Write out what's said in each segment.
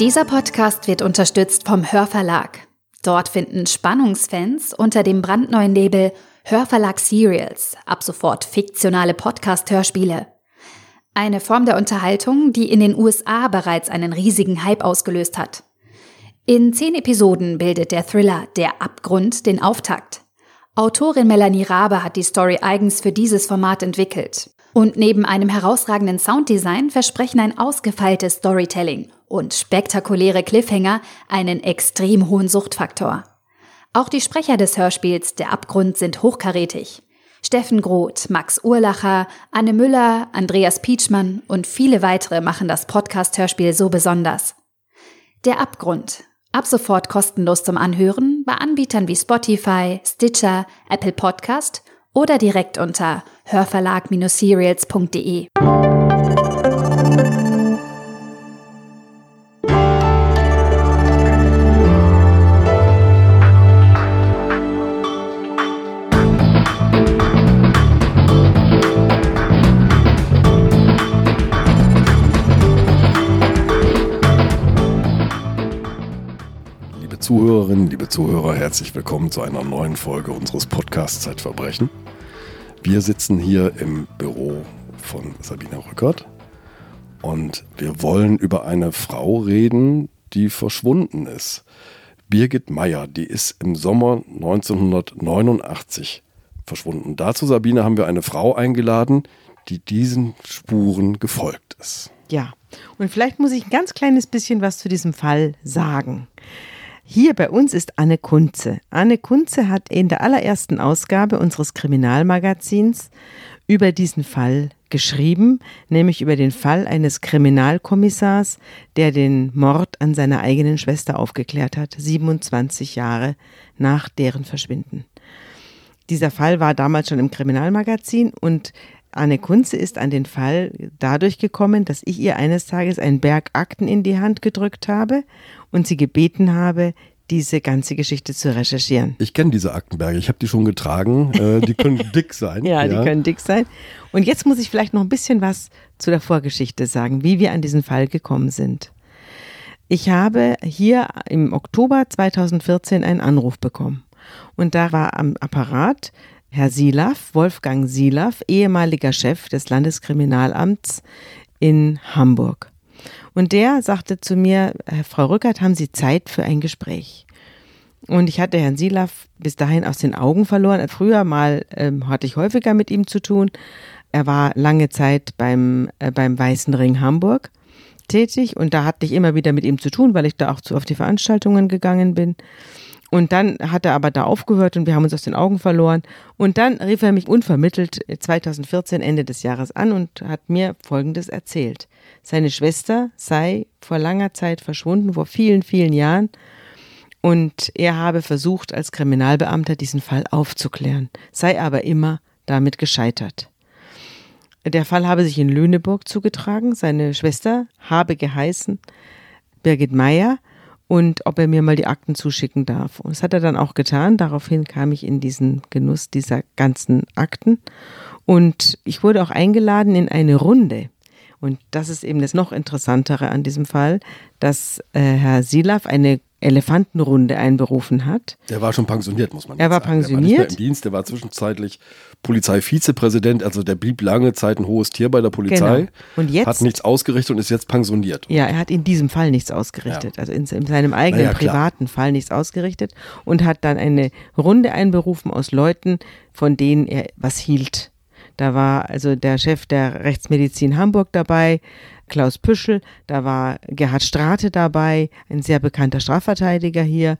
Dieser Podcast wird unterstützt vom Hörverlag. Dort finden Spannungsfans unter dem brandneuen Label Hörverlag Serials ab sofort fiktionale Podcast-Hörspiele. Eine Form der Unterhaltung, die in den USA bereits einen riesigen Hype ausgelöst hat. In zehn Episoden bildet der Thriller Der Abgrund den Auftakt. Autorin Melanie Rabe hat die Story eigens für dieses Format entwickelt. Und neben einem herausragenden Sounddesign versprechen ein ausgefeiltes Storytelling und spektakuläre Cliffhanger einen extrem hohen Suchtfaktor. Auch die Sprecher des Hörspiels Der Abgrund sind hochkarätig. Steffen Groth, Max Urlacher, Anne Müller, Andreas Pietschmann und viele weitere machen das Podcast-Hörspiel so besonders. Der Abgrund. Ab sofort kostenlos zum Anhören bei Anbietern wie Spotify, Stitcher, Apple Podcast oder direkt unter hörverlag-serials.de. Zuhörerinnen, liebe Zuhörer, herzlich willkommen zu einer neuen Folge unseres Podcasts Zeitverbrechen. Wir sitzen hier im Büro von Sabina Rückert und wir wollen über eine Frau reden, die verschwunden ist. Birgit Meyer, die ist im Sommer 1989 verschwunden. Dazu, Sabine, haben wir eine Frau eingeladen, die diesen Spuren gefolgt ist. Ja, und vielleicht muss ich ein ganz kleines bisschen was zu diesem Fall sagen. Hier bei uns ist Anne Kunze. Anne Kunze hat in der allerersten Ausgabe unseres Kriminalmagazins über diesen Fall geschrieben, nämlich über den Fall eines Kriminalkommissars, der den Mord an seiner eigenen Schwester aufgeklärt hat, 27 Jahre nach deren Verschwinden. Dieser Fall war damals schon im Kriminalmagazin und Anne Kunze ist an den Fall dadurch gekommen, dass ich ihr eines Tages einen Berg Akten in die Hand gedrückt habe und sie gebeten habe, diese ganze Geschichte zu recherchieren. Ich kenne diese Aktenberge, ich habe die schon getragen. Äh, die können dick sein. ja, ja, die können dick sein. Und jetzt muss ich vielleicht noch ein bisschen was zu der Vorgeschichte sagen, wie wir an diesen Fall gekommen sind. Ich habe hier im Oktober 2014 einen Anruf bekommen. Und da war am Apparat Herr Silaf, Wolfgang Silaf, ehemaliger Chef des Landeskriminalamts in Hamburg. Und der sagte zu mir, Frau Rückert, haben Sie Zeit für ein Gespräch? Und ich hatte Herrn Silaf bis dahin aus den Augen verloren. Früher mal ähm, hatte ich häufiger mit ihm zu tun. Er war lange Zeit beim, äh, beim Weißen Ring Hamburg tätig und da hatte ich immer wieder mit ihm zu tun, weil ich da auch zu, auf die Veranstaltungen gegangen bin. Und dann hat er aber da aufgehört und wir haben uns aus den Augen verloren. Und dann rief er mich unvermittelt 2014 Ende des Jahres an und hat mir Folgendes erzählt. Seine Schwester sei vor langer Zeit verschwunden, vor vielen, vielen Jahren. Und er habe versucht, als Kriminalbeamter diesen Fall aufzuklären, sei aber immer damit gescheitert. Der Fall habe sich in Lüneburg zugetragen. Seine Schwester habe geheißen Birgit Meyer und ob er mir mal die Akten zuschicken darf. Und das hat er dann auch getan. Daraufhin kam ich in diesen Genuss dieser ganzen Akten. Und ich wurde auch eingeladen in eine Runde. Und das ist eben das noch Interessantere an diesem Fall, dass äh, Herr Silaf eine Elefantenrunde einberufen hat. Der war schon pensioniert, muss man sagen. Er war pensioniert. Der war nicht mehr im Dienst, der war zwischenzeitlich Polizeivizepräsident, also der blieb lange Zeit ein hohes Tier bei der Polizei. Genau. Und jetzt hat nichts ausgerichtet und ist jetzt pensioniert. Ja, er hat in diesem Fall nichts ausgerichtet, ja. also in, in, seinem eigenen ja, privaten Fall nichts ausgerichtet und hat dann eine Runde einberufen aus Leuten, von denen er was hielt. Da war also der Chef der Rechtsmedizin Hamburg dabei, Klaus Püschel, da war Gerhard Strate dabei, ein sehr bekannter Strafverteidiger hier.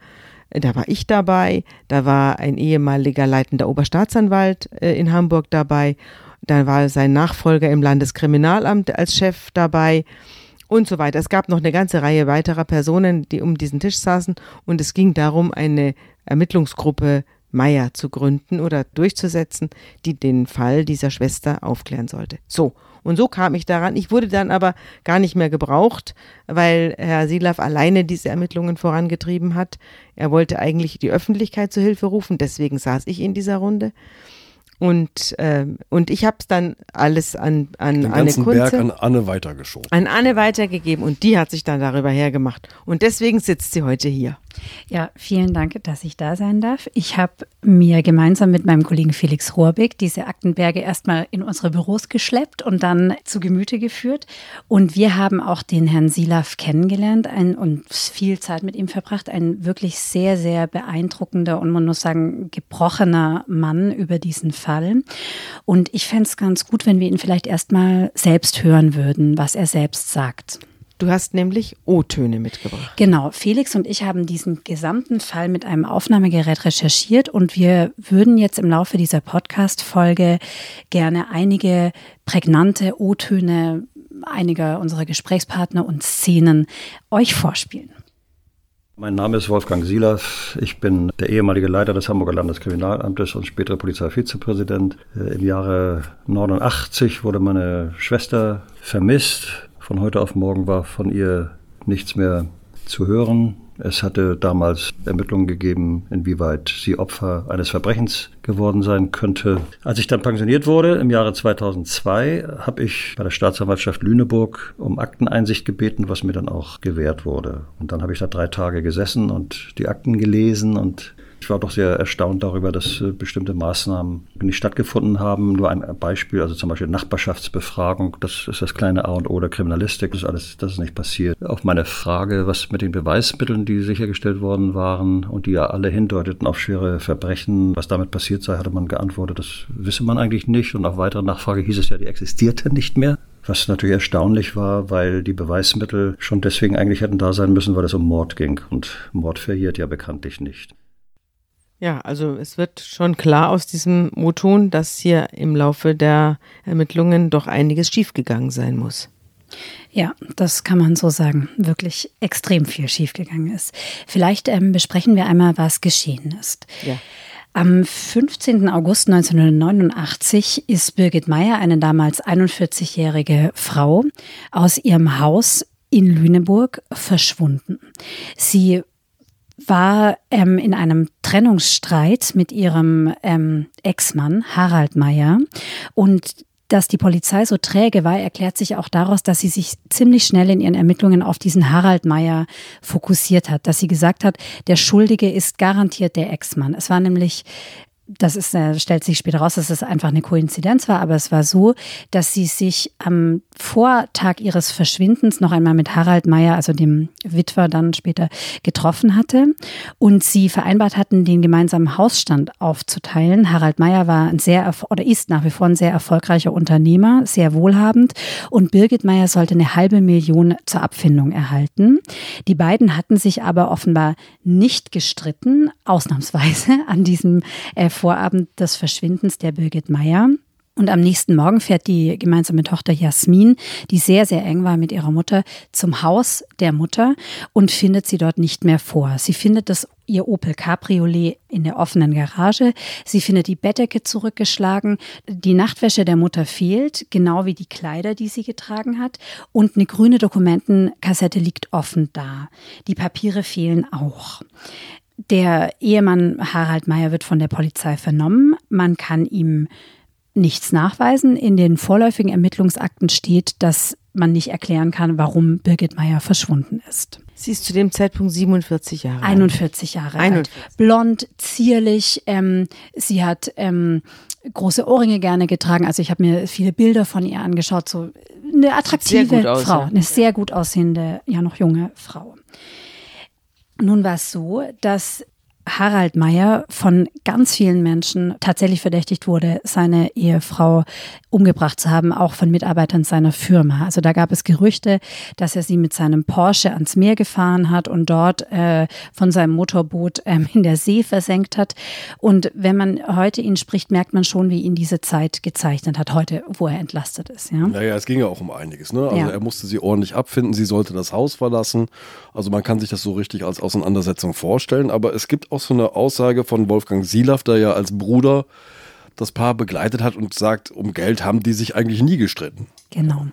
Da war ich dabei, da war ein ehemaliger leitender Oberstaatsanwalt äh, in Hamburg dabei, da war sein Nachfolger im Landeskriminalamt als Chef dabei und so weiter. Es gab noch eine ganze Reihe weiterer Personen, die um diesen Tisch saßen und es ging darum, eine Ermittlungsgruppe Meier zu gründen oder durchzusetzen, die den Fall dieser Schwester aufklären sollte. So, und so kam ich daran. Ich wurde dann aber gar nicht mehr gebraucht, weil Herr Silaf alleine diese Ermittlungen vorangetrieben hat. Er wollte eigentlich die Öffentlichkeit zu Hilfe rufen, deswegen saß ich in dieser Runde. Und, äh, und ich habe es dann alles an, an Den Anne Kunze, Berg an Anne weitergeschoben. an Anne weitergegeben und die hat sich dann darüber hergemacht. Und deswegen sitzt sie heute hier. Ja, vielen Dank, dass ich da sein darf. Ich habe mir gemeinsam mit meinem Kollegen Felix Rohrbeck diese Aktenberge erstmal in unsere Büros geschleppt und dann zu Gemüte geführt. Und wir haben auch den Herrn Silaf kennengelernt ein, und viel Zeit mit ihm verbracht. Ein wirklich sehr, sehr beeindruckender und man muss sagen, gebrochener Mann über diesen Fall. Und ich fände es ganz gut, wenn wir ihn vielleicht erstmal selbst hören würden, was er selbst sagt. Du hast nämlich O-Töne mitgebracht. Genau, Felix und ich haben diesen gesamten Fall mit einem Aufnahmegerät recherchiert und wir würden jetzt im Laufe dieser Podcast-Folge gerne einige prägnante O-Töne einiger unserer Gesprächspartner und Szenen euch vorspielen. Mein Name ist Wolfgang Silas. Ich bin der ehemalige Leiter des Hamburger Landeskriminalamtes und spätere Polizeivizepräsident. Äh, Im Jahre 89 wurde meine Schwester vermisst. Von heute auf morgen war von ihr nichts mehr zu hören. Es hatte damals Ermittlungen gegeben, inwieweit sie Opfer eines Verbrechens geworden sein könnte. Als ich dann pensioniert wurde im Jahre 2002, habe ich bei der Staatsanwaltschaft Lüneburg um Akteneinsicht gebeten, was mir dann auch gewährt wurde. Und dann habe ich da drei Tage gesessen und die Akten gelesen und ich war doch sehr erstaunt darüber, dass äh, bestimmte Maßnahmen nicht stattgefunden haben. Nur ein Beispiel, also zum Beispiel Nachbarschaftsbefragung, das ist das kleine A und O der Kriminalistik, das ist alles, das ist nicht passiert. Auf meine Frage, was mit den Beweismitteln, die sichergestellt worden waren und die ja alle hindeuteten auf schwere Verbrechen, was damit passiert sei, hatte man geantwortet, das wisse man eigentlich nicht. Und auf weitere Nachfrage hieß es ja, die existierte nicht mehr. Was natürlich erstaunlich war, weil die Beweismittel schon deswegen eigentlich hätten da sein müssen, weil es um Mord ging. Und Mord verjährt ja bekanntlich nicht. Ja, also es wird schon klar aus diesem O-Ton, dass hier im Laufe der Ermittlungen doch einiges schiefgegangen sein muss. Ja, das kann man so sagen. Wirklich extrem viel schiefgegangen ist. Vielleicht ähm, besprechen wir einmal, was geschehen ist. Ja. Am 15. August 1989 ist Birgit Meyer, eine damals 41-jährige Frau, aus ihrem Haus in Lüneburg verschwunden. Sie war ähm, in einem Trennungsstreit mit ihrem ähm, Ex-Mann Harald Meyer und dass die Polizei so träge war, erklärt sich auch daraus, dass sie sich ziemlich schnell in ihren Ermittlungen auf diesen Harald Meyer fokussiert hat, dass sie gesagt hat, der Schuldige ist garantiert der Ex-Mann. Es war nämlich das ist, äh, stellt sich später raus, dass es einfach eine Koinzidenz war, aber es war so, dass sie sich am Vortag ihres Verschwindens noch einmal mit Harald Meyer, also dem Witwer dann später, getroffen hatte und sie vereinbart hatten, den gemeinsamen Hausstand aufzuteilen. Harald Meyer war ein sehr oder ist nach wie vor ein sehr erfolgreicher Unternehmer, sehr wohlhabend und Birgit Meyer sollte eine halbe Million zur Abfindung erhalten. Die beiden hatten sich aber offenbar nicht gestritten, ausnahmsweise an diesem äh, Vorabend des Verschwindens der Birgit Meyer. Und am nächsten Morgen fährt die gemeinsame Tochter Jasmin, die sehr, sehr eng war mit ihrer Mutter, zum Haus der Mutter und findet sie dort nicht mehr vor. Sie findet das ihr Opel Cabriolet in der offenen Garage. Sie findet die Bettdecke zurückgeschlagen. Die Nachtwäsche der Mutter fehlt, genau wie die Kleider, die sie getragen hat. Und eine grüne Dokumentenkassette liegt offen da. Die Papiere fehlen auch. Der Ehemann Harald Meyer wird von der Polizei vernommen. Man kann ihm nichts nachweisen. In den vorläufigen Ermittlungsakten steht, dass man nicht erklären kann, warum Birgit Meyer verschwunden ist. Sie ist zu dem Zeitpunkt 47 Jahre alt. 41 Jahre 41. alt. Blond, zierlich. Ähm, sie hat ähm, große Ohrringe gerne getragen. Also ich habe mir viele Bilder von ihr angeschaut. So eine attraktive gut aus, Frau, ja. eine sehr gut aussehende, ja noch junge Frau. Nun war es so, dass Harald Meyer von ganz vielen Menschen tatsächlich verdächtigt wurde, seine Ehefrau umgebracht zu haben, auch von Mitarbeitern seiner Firma. Also da gab es Gerüchte, dass er sie mit seinem Porsche ans Meer gefahren hat und dort äh, von seinem Motorboot ähm, in der See versenkt hat. Und wenn man heute ihn spricht, merkt man schon, wie ihn diese Zeit gezeichnet hat, heute, wo er entlastet ist. Ja? Naja, es ging ja auch um einiges. Ne? Also Ja. er musste sie ordentlich abfinden, sie sollte das Haus verlassen. Also man kann sich das so richtig als Auseinandersetzung vorstellen. Aber es gibt auch so eine Aussage von Wolfgang Silaff, der ja als Bruder das Paar begleitet hat und sagt, um Geld haben die sich eigentlich nie gestritten. Genau.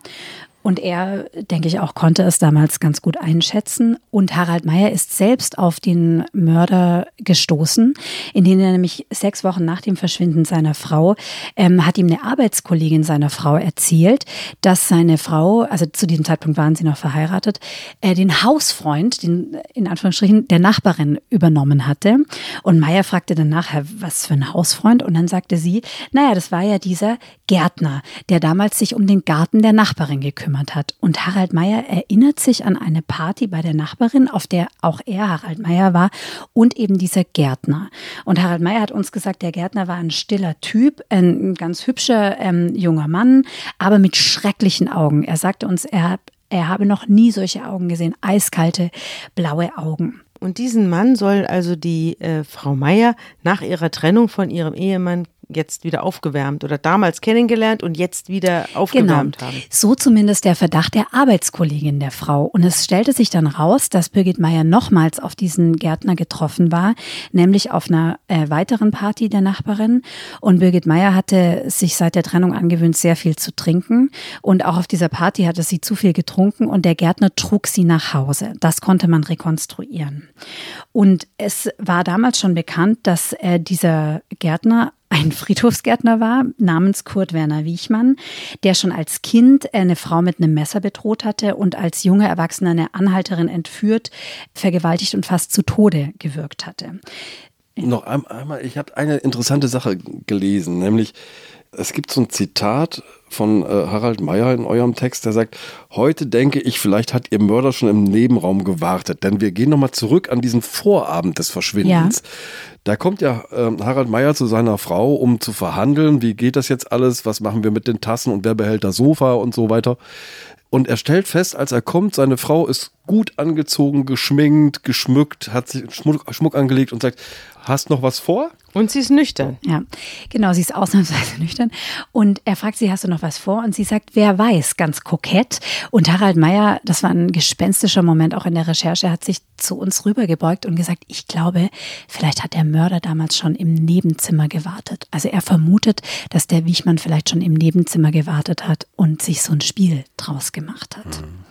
Und er, denke ich auch, konnte es damals ganz gut einschätzen. Und Harald Meyer ist selbst auf den Mörder gestoßen, in denen er nämlich sechs Wochen nach dem Verschwinden seiner Frau, ähm, hat ihm eine Arbeitskollegin seiner Frau erzählt, dass seine Frau, also zu diesem Zeitpunkt waren sie noch verheiratet, äh, den Hausfreund, den in Anführungsstrichen der Nachbarin übernommen hatte. Und Meyer fragte dann nachher, was für ein Hausfreund? Und dann sagte sie, naja, das war ja dieser Gärtner, der damals sich um den Garten der Nachbarin gekümmert hat. Und Harald Meyer erinnert sich an eine Party bei der Nachbarin, auf der auch er, Harald Meyer, war und eben dieser Gärtner. Und Harald Meyer hat uns gesagt, der Gärtner war ein stiller Typ, ein ganz hübscher ähm, junger Mann, aber mit schrecklichen Augen. Er sagte uns, er, er habe noch nie solche Augen gesehen, eiskalte, blaue Augen. Und diesen Mann soll also die äh, Frau Meier nach ihrer Trennung von ihrem Ehemann jetzt wieder aufgewärmt oder damals kennengelernt und jetzt wieder aufgewärmt genau. haben. So zumindest der Verdacht der Arbeitskollegin der Frau. Und es stellte sich dann raus, dass Birgit Meyer nochmals auf diesen Gärtner getroffen war, nämlich auf einer äh, weiteren Party der Nachbarin. Und Birgit Meyer hatte sich seit der Trennung angewöhnt, sehr viel zu trinken. Und auch auf dieser Party hatte sie zu viel getrunken und der Gärtner trug sie nach Hause. Das konnte man rekonstruieren. Und es war damals schon bekannt, dass äh, dieser Gärtner ein Friedhofsgärtner war, namens Kurt Werner Wiechmann, der schon als Kind eine Frau mit einem Messer bedroht hatte und als junge Erwachsene eine Anhalterin entführt, vergewaltigt und fast zu Tode gewirkt hatte. Noch einmal, ich habe eine interessante Sache gelesen, nämlich es gibt so ein Zitat von äh, Harald Meyer in eurem Text, der sagt, heute denke ich, vielleicht hat ihr Mörder schon im Nebenraum gewartet, denn wir gehen nochmal zurück an diesen Vorabend des Verschwindens. Ja. Da kommt ja äh, Harald Meyer zu seiner Frau, um zu verhandeln, wie geht das jetzt alles, was machen wir mit den Tassen und wer behält das Sofa und so weiter. Und er stellt fest, als er kommt, seine Frau ist gut angezogen, geschminkt, geschmückt, hat sich Schmuck, Schmuck angelegt und sagt, hast noch was vor? Und sie ist nüchtern. Ja, genau, sie ist ausnahmsweise nüchtern. Und er fragt sie, hast du noch was vor? Und sie sagt, wer weiß, ganz kokett. Und Harald Meyer, das war ein gespenstischer Moment auch in der Recherche, hat sich zu uns rübergebeugt und gesagt, ich glaube, vielleicht hat der Mörder damals schon im Nebenzimmer gewartet. Also er vermutet, dass der Wiechmann vielleicht schon im Nebenzimmer gewartet hat und sich so ein Spiel draus gemacht hat. Mhm.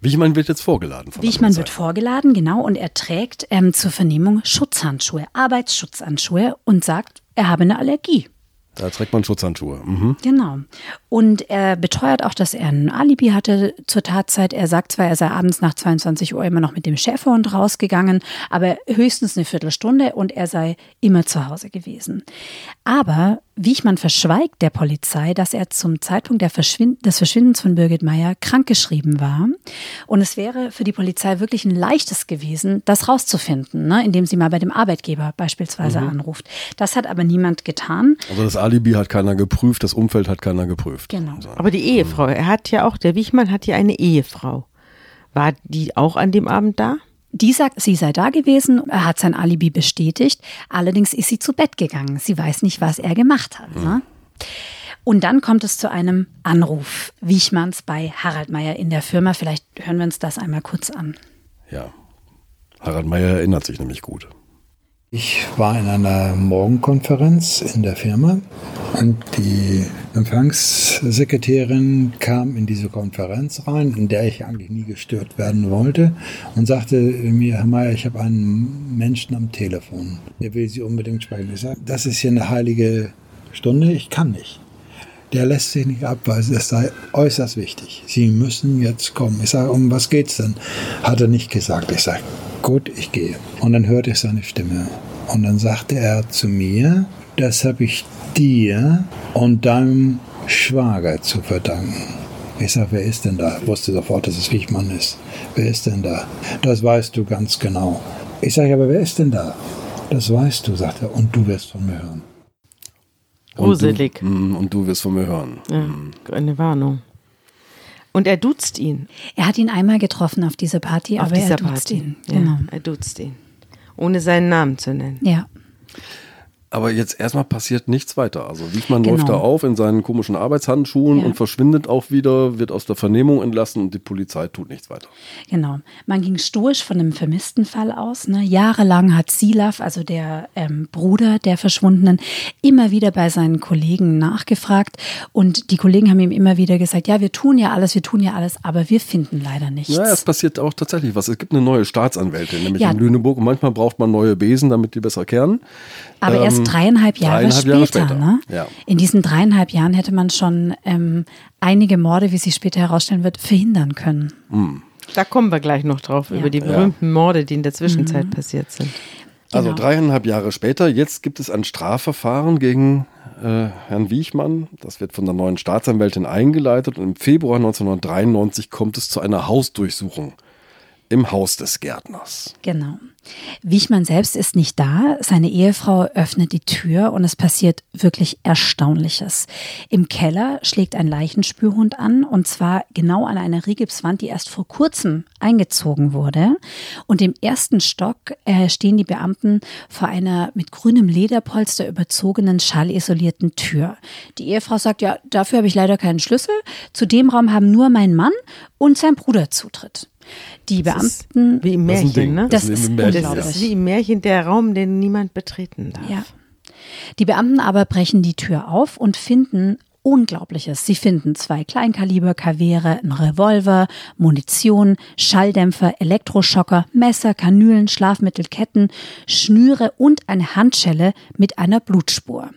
Wichmann wird jetzt vorgeladen. Wichmann wird vorgeladen, genau, und er trägt ähm, zur Vernehmung Schutzhandschuhe, Arbeitsschutzhandschuhe und sagt, er habe eine Allergie. Da trägt man Schutzhandschuhe. Mhm. Genau. Und er beteuert auch, dass er ein Alibi hatte zur Tatzeit. Er sagt zwar, er sei abends nach 22 Uhr immer noch mit dem Schäferhund rausgegangen, aber höchstens eine Viertelstunde und er sei immer zu Hause gewesen. Aber Wiechmann verschweigt der Polizei, dass er zum Zeitpunkt Verschwind des Verschwindens von Birgit Meyer krankgeschrieben war. Und es wäre für die Polizei wirklich ein leichtes gewesen, das rauszufinden, ne, indem sie mal bei dem Arbeitgeber beispielsweise mhm. anruft. Das hat aber niemand getan. Also das Alibi hat keiner geprüft, das Umfeld hat keiner geprüft. Genau. Aber die Ehefrau, er hat ja auch, der Wiechmann hat ja eine Ehefrau. War die auch an dem Abend da? Die sagt, sie sei da gewesen, er hat sein Alibi bestätigt, allerdings ist sie zu Bett gegangen. Sie weiß nicht, was er gemacht hat. Ne? Und dann kommt es zu einem Anruf Wiechmanns bei Harald Meyer in der Firma. Vielleicht hören wir uns das einmal kurz an. Ja, Harald Meyer erinnert sich nämlich gut. Ich war in einer Morgenkonferenz in der Firma und die Empfangssekretärin kam in diese Konferenz rein, in der ich eigentlich nie gestört werden wollte und sagte mir, Herr Mayer, ich habe einen Menschen am Telefon, der will Sie unbedingt sprechen. Ich sage, das ist hier eine heilige Stunde, ich kann nicht. Der lässt sich nicht abweisen, es sei äußerst wichtig. Sie müssen jetzt kommen. Ich sage, um was geht's denn? Hat er nicht gesagt. Ich sage, gut, ich gehe. Und dann hörte ich seine Stimme. Und dann sagte er zu mir, das habe ich dir und deinem Schwager zu verdanken. Ich sage, wer ist denn da? Ich wusste sofort, dass es Wichmann ist. Wer ist denn da? Das weißt du ganz genau. Ich sage, aber wer ist denn da? Das weißt du, sagt er, und du wirst von mir hören. Gruselig. Und du, mm, und du wirst von mir hören. Ja, mm. eine Warnung. Und er duzt ihn. Er hat ihn einmal getroffen auf dieser Party, auf aber dieser er duzt Party. ihn. Genau. Ja, er duzt ihn. Ohne seinen Namen zu nennen. Ja. Aber jetzt erstmal passiert nichts weiter. Also Wiechmann Genau. läuft da auf in seinen komischen Arbeitshandschuhen Ja. und verschwindet auch wieder, wird aus der Vernehmung entlassen und die Polizei tut nichts weiter. Genau. Man ging stoisch von einem vermissten Fall aus. Ne? Jahrelang hat Silaf, also der ähm, Bruder der Verschwundenen, immer wieder bei seinen Kollegen nachgefragt. Und die Kollegen haben ihm immer wieder gesagt, ja, wir tun ja alles, wir tun ja alles, aber wir finden leider nichts. Ja, es passiert auch tatsächlich was. Es gibt eine neue Staatsanwältin, nämlich Ja. in Lüneburg und manchmal braucht man neue Besen, damit die besser kehren. Aber erst Ähm, dreieinhalb Jahre dreieinhalb später. Jahre später, Ne? ja. In diesen dreieinhalb Jahren hätte man schon ähm, einige Morde, wie sich später herausstellen wird, verhindern können. Da kommen wir gleich noch drauf, über die berühmten Morde, die in der Zwischenzeit Mhm. passiert sind. Also Genau. dreieinhalb Jahre später, jetzt gibt es ein Strafverfahren gegen äh, Herrn Wiechmann. Das wird von der neuen Staatsanwältin eingeleitet und im Februar 1993 kommt es zu einer Hausdurchsuchung im Haus des Gärtners. Genau. Wichmann selbst ist nicht da. Seine Ehefrau öffnet die Tür und es passiert wirklich Erstaunliches. Im Keller schlägt ein Leichenspürhund an und zwar genau an einer Rigipswand, die erst vor kurzem eingezogen wurde. Und im ersten Stock äh, stehen die Beamten vor einer mit grünem Lederpolster überzogenen, schallisolierten Tür. Die Ehefrau sagt, ja, dafür habe ich leider keinen Schlüssel. Zu dem Raum haben nur mein Mann und sein Bruder Zutritt. Die Das ist Beamten wie im Das ist ein Märchen, Ding. ne? Das wie ist im Märchen, Das ist wie im Märchen der Raum, den niemand betreten darf. Ja. Die Beamten aber brechen die Tür auf und finden Unglaubliches. Sie finden zwei Kleinkaliber-Kavere, einen Revolver, Munition, Schalldämpfer, Elektroschocker, Messer, Kanülen, Schlafmittel, Ketten, Schnüre und eine Handschelle mit einer Blutspur.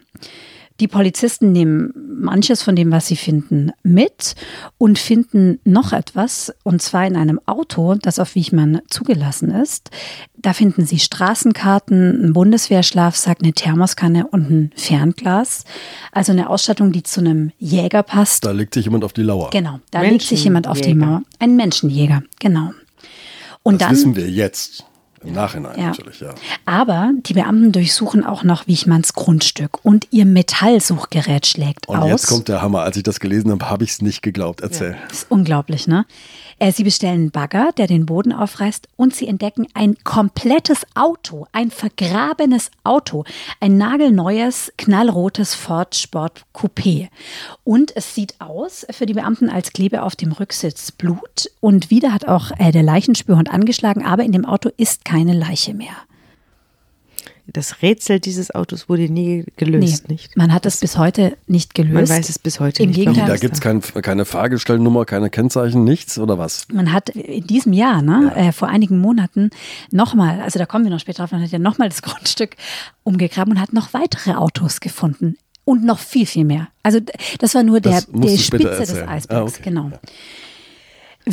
Die Polizisten nehmen manches von dem, was sie finden, mit und finden noch etwas, und zwar in einem Auto, das auf Wichmann zugelassen ist. Da finden sie Straßenkarten, einen Bundeswehrschlafsack, eine Thermoskanne und ein Fernglas. Also eine Ausstattung, die zu einem Jäger passt. Da legt sich jemand auf die Lauer. Genau, da legt sich jemand auf die. Mauer. Ein Menschenjäger, genau. Und das dann, wissen wir jetzt. Im Nachhinein Ja. natürlich, ja. aber die Beamten durchsuchen auch noch Wichmanns Grundstück und ihr Metallsuchgerät schlägt Und aus. jetzt kommt der Hammer. Als ich das gelesen habe, habe ich es nicht geglaubt. Erzähl. Das ist unglaublich, ne? Äh, Sie bestellen Bagger, der den Boden aufreißt und sie entdecken ein komplettes Auto, ein vergrabenes Auto, ein nagelneues, knallrotes Ford Sport Coupé. Und es sieht aus für die Beamten, als klebe auf dem Rücksitz Blut. Und wieder hat auch äh, der Leichenspürhund angeschlagen, aber in dem Auto ist keine Leiche mehr. Das Rätsel dieses Autos wurde nie gelöst, nicht? man hat es bis heute nicht gelöst. Man weiß es bis heute Im nicht. Gegenteil, Da gibt es kein, keine Fahrgestellnummer, keine Kennzeichen, nichts oder was? Man hat in diesem Jahr, ne, äh, vor einigen Monaten, nochmal, also da kommen wir noch später drauf, man hat ja nochmal das Grundstück umgegraben und hat noch weitere Autos gefunden. Und noch viel, viel mehr. Also das war nur der, der Spitze des. Eisbergs, Ah, okay. genau.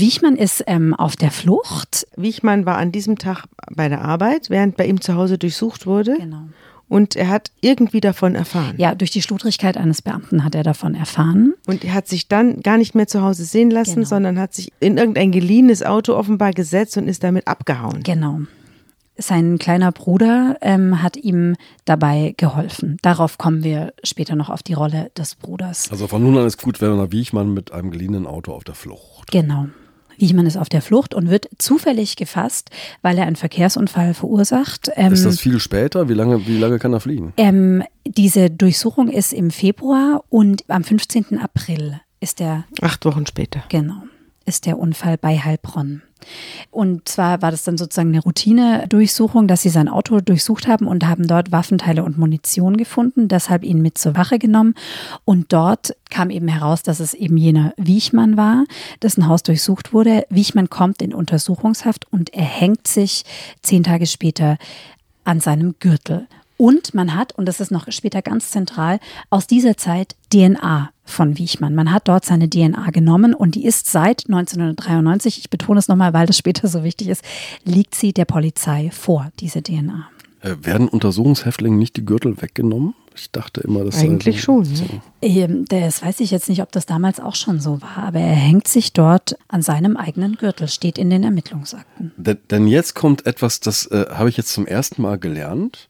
Wichmann ist ähm, auf der Flucht. Wichmann war an diesem Tag bei der Arbeit, während bei ihm zu Hause durchsucht wurde. Genau. Und er hat irgendwie davon erfahren. Ja, durch die Schludrigkeit eines Beamten hat er davon erfahren. Und er hat sich dann gar nicht mehr zu Hause sehen lassen, Genau. sondern hat sich in irgendein geliehenes Auto offenbar gesetzt und ist damit abgehauen. Genau. Sein kleiner Bruder ähm, hat ihm dabei geholfen. Darauf kommen wir später noch auf die Rolle des Bruders. Also von nun an ist gut Werner Wiechmann mit einem geliehenen Auto auf der Flucht. Genau. Wiechmann ist auf der Flucht und wird zufällig gefasst, weil er einen Verkehrsunfall verursacht. Ähm, Ist das viel später? Wie lange, wie lange kann er fliehen? ähm, diese Durchsuchung ist im Februar und am 15. April ist der, Acht Wochen später. genau, ist der Unfall bei Heilbronn. Und zwar war das dann sozusagen eine Routine-Durchsuchung, dass sie sein Auto durchsucht haben und haben dort Waffenteile und Munition gefunden, deshalb ihn mit zur Wache genommen. Und dort kam eben heraus, dass es eben jener Wiechmann war, dessen Haus durchsucht wurde. Wiechmann kommt in Untersuchungshaft und er hängt sich zehn Tage später an seinem Gürtel. Und man hat, und das ist noch später ganz zentral, aus dieser Zeit DNA von Wiechmann. Man hat dort seine DNA genommen und die ist seit 1993, ich betone es nochmal, weil das später so wichtig ist, liegt sie der Polizei vor, diese DNA. Äh, werden Untersuchungshäftlingen nicht die Gürtel weggenommen? Ich dachte immer, das sei Eigentlich so- schon. Ne? Ähm, Das weiß ich jetzt nicht, ob das damals auch schon so war, aber er hängt sich dort an seinem eigenen Gürtel, steht in den Ermittlungsakten. Denn, denn jetzt kommt etwas, das äh, habe ich jetzt zum ersten Mal gelernt.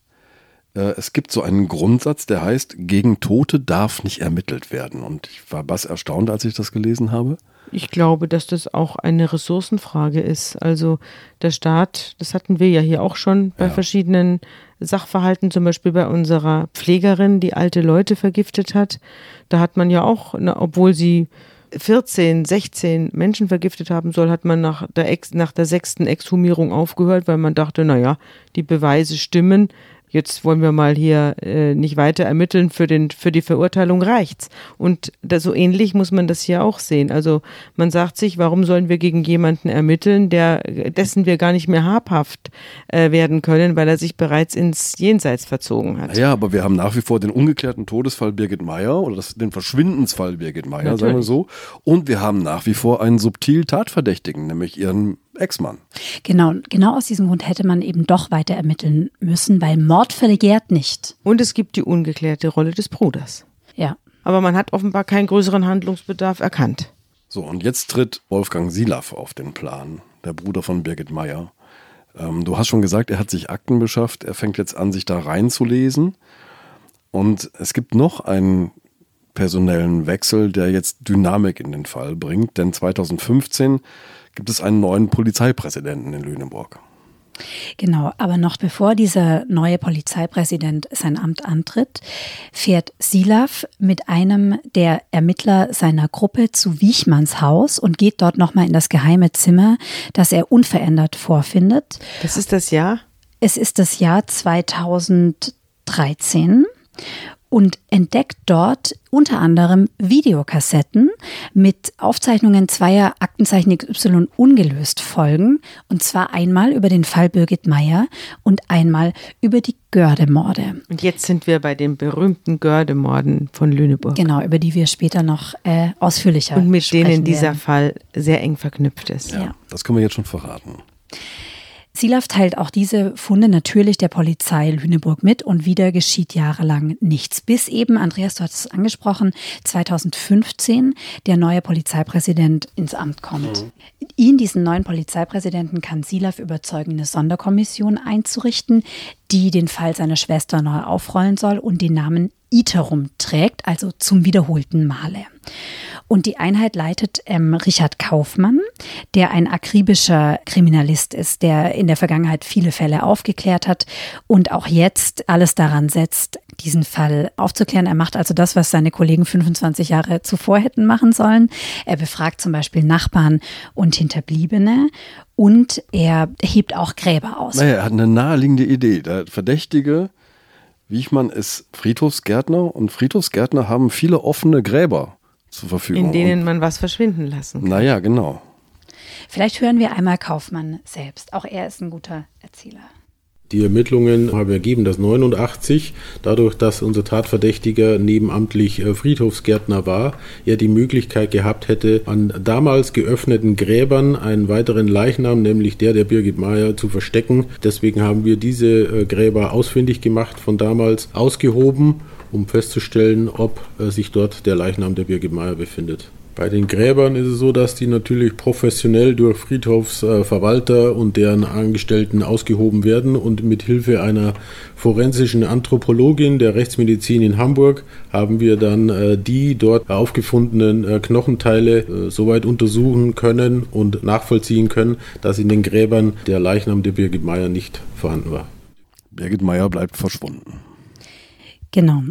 Äh, es gibt so einen Grundsatz, der heißt, gegen Tote darf nicht ermittelt werden. Und ich war bass erstaunt, als ich das gelesen habe. Ich glaube, dass das auch eine Ressourcenfrage ist. Also der Staat, das hatten wir ja hier auch schon bei Ja. verschiedenen Sachverhalten, zum Beispiel bei unserer Pflegerin, die alte Leute vergiftet hat. Da hat man ja auch, na, obwohl sie 14, 16 Menschen vergiftet haben soll, hat man nach der, Ex, nach der sechsten Exhumierung aufgehört, weil man dachte, naja, die Beweise stimmen. Jetzt wollen wir mal hier äh, nicht weiter ermitteln, für, den, für die Verurteilung reicht's. Und da, so ähnlich muss man das hier auch sehen. Also man sagt sich, warum sollen wir gegen jemanden ermitteln, der, dessen wir gar nicht mehr habhaft äh, werden können, weil er sich bereits ins Jenseits verzogen hat. Ja, aber wir haben nach wie vor den ungeklärten Todesfall Birgit Meyer oder das, den Verschwindensfall Birgit Meyer, sagen wir so. Und wir haben nach wie vor einen subtil Tatverdächtigen, nämlich ihren Ex-Mann. Genau, genau aus diesem Grund hätte man eben doch weiter ermitteln müssen, weil Mord verjährt nicht. Und es gibt die ungeklärte Rolle des Bruders. Ja. Aber man hat offenbar keinen größeren Handlungsbedarf erkannt. So, und jetzt tritt Wolfgang Silaff auf den Plan, der Bruder von Birgit Meyer. Ähm, du hast schon gesagt, er hat sich Akten beschafft, er fängt jetzt an, sich da reinzulesen. Und es gibt noch einen personellen Wechsel, der jetzt Dynamik in den Fall bringt, denn 2015 gibt es einen neuen Polizeipräsidenten in Lüneburg. Genau, aber noch bevor dieser neue Polizeipräsident sein Amt antritt, fährt Silav mit einem der Ermittler seiner Gruppe zu Wiechmanns Haus und geht dort nochmal in das geheime Zimmer, das er unverändert vorfindet. Das ist das Jahr? Es ist das Jahr 2013 und entdeckt dort unter anderem Videokassetten mit Aufzeichnungen zweier Aktenzeichen XY ungelöst Folgen. Und zwar einmal über den Fall Birgit Meyer und einmal über die Gördemorde. Und jetzt sind wir bei den berühmten Gördemorden von Lüneburg. Genau, über die wir später noch äh, ausführlicher Und mit denen dieser werden. Fall sehr eng verknüpft ist. Ja. Das können wir jetzt schon verraten. Silav teilt auch diese Funde natürlich der Polizei Lüneburg mit und wieder geschieht jahrelang nichts. Bis eben, Andreas, du hast es angesprochen, 2015 der neue Polizeipräsident ins Amt kommt. Ihn, diesen neuen Polizeipräsidenten, kann Silav überzeugen, eine Sonderkommission einzurichten, die den Fall seiner Schwester neu aufrollen soll und den Namen Iterum trägt, also zum wiederholten Male. Und die Einheit leitet ähm, Richard Kaufmann, der ein akribischer Kriminalist ist, der in der Vergangenheit viele Fälle aufgeklärt hat und auch jetzt alles daran setzt, diesen Fall aufzuklären. Er macht also das, was seine Kollegen 25 Jahre zuvor hätten machen sollen. Er befragt zum Beispiel Nachbarn und Hinterbliebene und er hebt auch Gräber aus. Naja, er hat eine naheliegende Idee. Der Verdächtige, Wiechmann, ist Friedhofsgärtner und Friedhofsgärtner haben viele offene Gräber zur Verfügung. In denen man was verschwinden lassen kann. naja, genau. Vielleicht hören wir einmal Kaufmann selbst. Auch er ist ein guter Erzähler. Die Ermittlungen haben ergeben, dass 89, dadurch, dass unser Tatverdächtiger nebenamtlich äh, Friedhofsgärtner war, er die Möglichkeit gehabt hätte, an damals geöffneten Gräbern einen weiteren Leichnam, nämlich der der Birgit Meyer, zu verstecken. Deswegen haben wir diese äh, Gräber ausfindig gemacht, von damals ausgehoben, um festzustellen, ob äh, sich dort der Leichnam der Birgit Meyer befindet. Bei den Gräbern ist es so, dass die natürlich professionell durch Friedhofsverwalter und deren Angestellten ausgehoben werden und mit Hilfe einer forensischen Anthropologin der Rechtsmedizin in Hamburg haben wir dann äh, die dort aufgefundenen äh, Knochenteile äh, soweit untersuchen können und nachvollziehen können, dass in den Gräbern der Leichnam der Birgit Meyer nicht vorhanden war. Birgit Meyer bleibt verschwunden. Genau.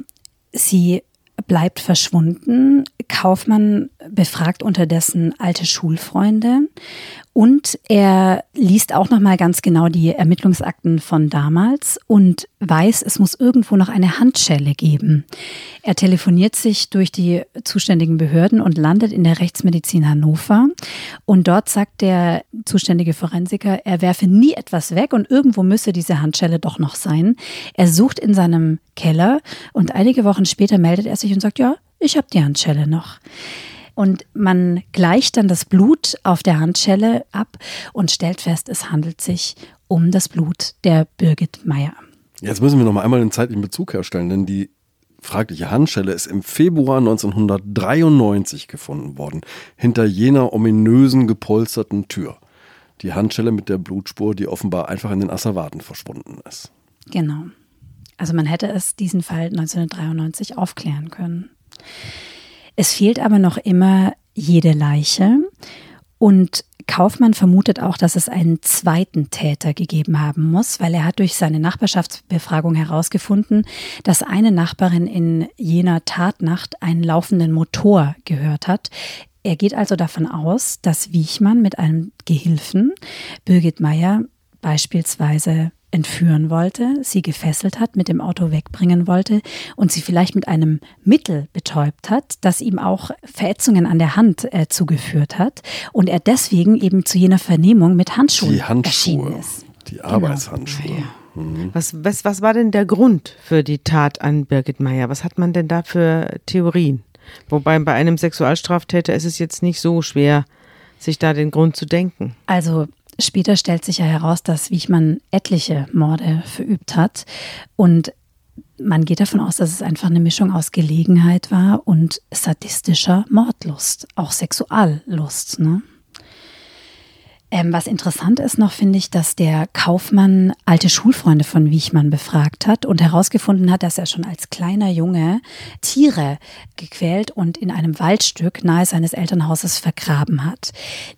Sie bleibt verschwunden. Kaufmann befragt unterdessen alte Schulfreunde und er liest auch noch mal ganz genau die Ermittlungsakten von damals und weiß, es muss irgendwo noch eine Handschelle geben. Er telefoniert sich durch die zuständigen Behörden und landet in der Rechtsmedizin Hannover und dort sagt der zuständige Forensiker, er werfe nie etwas weg und irgendwo müsse diese Handschelle doch noch sein. Er sucht in seinem Keller und einige Wochen später meldet er sich und sagt, ja, ich habe die Handschelle noch. Und man gleicht dann das Blut auf der Handschelle ab und stellt fest, es handelt sich um das Blut der Birgit Meyer. Jetzt müssen wir noch mal einmal den zeitlichen Bezug herstellen, denn die fragliche Handschelle ist im Februar 1993 gefunden worden, hinter jener ominösen gepolsterten Tür. Die Handschelle mit der Blutspur, die offenbar einfach in den Asservaten verschwunden ist. Genau. Also man hätte es diesen Fall 1993 aufklären können. Es fehlt aber noch immer jede Leiche und Kaufmann vermutet auch, dass es einen zweiten Täter gegeben haben muss, weil er hat durch seine Nachbarschaftsbefragung herausgefunden, dass eine Nachbarin in jener Tatnacht einen laufenden Motor gehört hat. Er geht also davon aus, dass Wiechmann mit einem Gehilfen Birgit Meyer beispielsweise entführen wollte, sie gefesselt hat, mit dem Auto wegbringen wollte und sie vielleicht mit einem Mittel betäubt hat, das ihm auch Verätzungen an der Hand äh, zugeführt hat und er deswegen eben zu jener Vernehmung mit Handschuhen die Handschuhe, erschienen ist. die genau. Arbeitshandschuhe. Genau. Mhm. Was, was, was war denn der Grund für die Tat an Birgit Meyer? Was hat man denn da für Theorien? Wobei bei einem Sexualstraftäter ist es jetzt nicht so schwer, sich da den Grund zu denken. Also Später stellt sich ja heraus, dass Wichmann etliche Morde verübt hat. Und man geht davon aus, dass es einfach eine Mischung aus Gelegenheit war und sadistischer Mordlust, auch Sexuallust. Ne? Ähm, was interessant ist noch, finde ich, dass der Kaufmann alte Schulfreunde von Wiechmann befragt hat und herausgefunden hat, dass er schon als kleiner Junge Tiere gequält und in einem Waldstück nahe seines Elternhauses vergraben hat.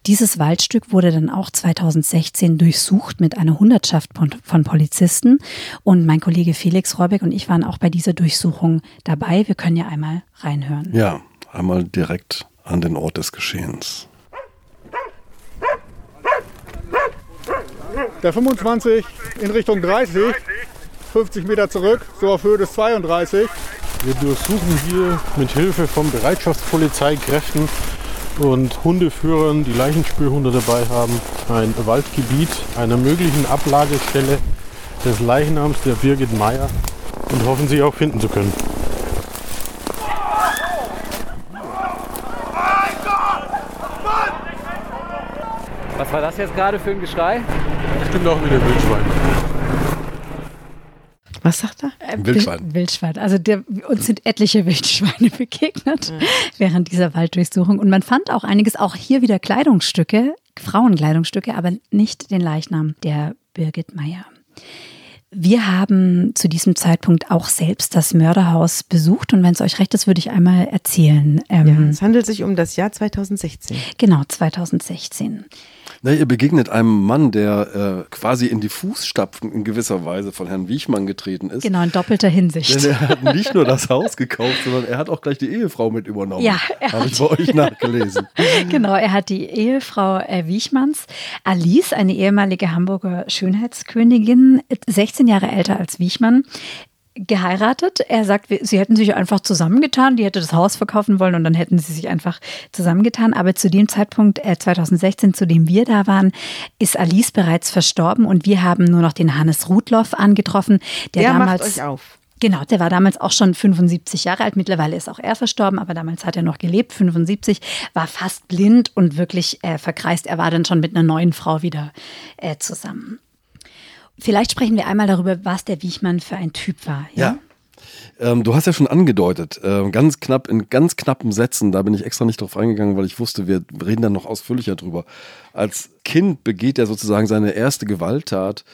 Dieses Waldstück wurde dann auch 2016 durchsucht mit einer Hundertschaft von Polizisten und mein Kollege Felix Rohrbeck und ich waren auch bei dieser Durchsuchung dabei. Wir können ja einmal reinhören. Ja, einmal direkt an den Ort des Geschehens. Der 25 in Richtung 30, 50 Meter zurück, so auf Höhe des 32. Wir durchsuchen hier mit Hilfe von Bereitschaftspolizeikräften und Hundeführern, die Leichenspürhunde dabei haben, ein Waldgebiet einer möglichen Ablagestelle des Leichnams der Birgit Meyer und hoffen, sie auch finden zu können. Was war das jetzt gerade für ein Geschrei? Bestimmt auch wieder Wildschwein. Was sagt er? Äh, Wildschwein. Wildschwein. Also der, uns sind etliche Wildschweine begegnet ja. während dieser Walddurchsuchung. Und man fand auch einiges, auch hier wieder Kleidungsstücke, Frauenkleidungsstücke, aber nicht den Leichnam der Birgit Meyer. Wir haben zu diesem Zeitpunkt auch selbst das Mörderhaus besucht und wenn es euch recht ist, würde ich einmal erzählen. Ähm, ja, es handelt sich um das Jahr 2016. Genau, 2016. Na, ihr begegnet einem Mann, der äh, quasi in die Fußstapfen in gewisser Weise von Herrn Wiechmann getreten ist. Genau, in doppelter Hinsicht. Denn er hat nicht nur das Haus gekauft, sondern er hat auch gleich die Ehefrau mit übernommen. Ja, er habe ich bei euch nachgelesen. genau, er hat die Ehefrau äh, Wiechmanns, Alice, eine ehemalige Hamburger Schönheitskönigin, 16 Jahre älter als Wiechmann, geheiratet. Er sagt, sie hätten sich einfach zusammengetan. Die hätte das Haus verkaufen wollen und dann hätten sie sich einfach zusammengetan. Aber zu dem Zeitpunkt, äh, 2016, zu dem wir da waren, ist Alice bereits verstorben und wir haben nur noch den Hannes Rudloff angetroffen, der, der damals. Macht euch auf. Genau, der war damals auch schon 75 Jahre alt. Mittlerweile ist auch er verstorben, aber damals hat er noch gelebt, 75, war fast blind und wirklich äh, verkreist. Er war dann schon mit einer neuen Frau wieder äh, zusammen. Vielleicht sprechen wir einmal darüber, was der Wiechmann für ein Typ war. Ja. ja. Ähm, du hast ja schon angedeutet, äh, ganz knapp, in ganz knappen Sätzen, da bin ich extra nicht drauf eingegangen, weil ich wusste, wir reden dann noch ausführlicher drüber. Als Kind begeht er sozusagen seine erste Gewalttat,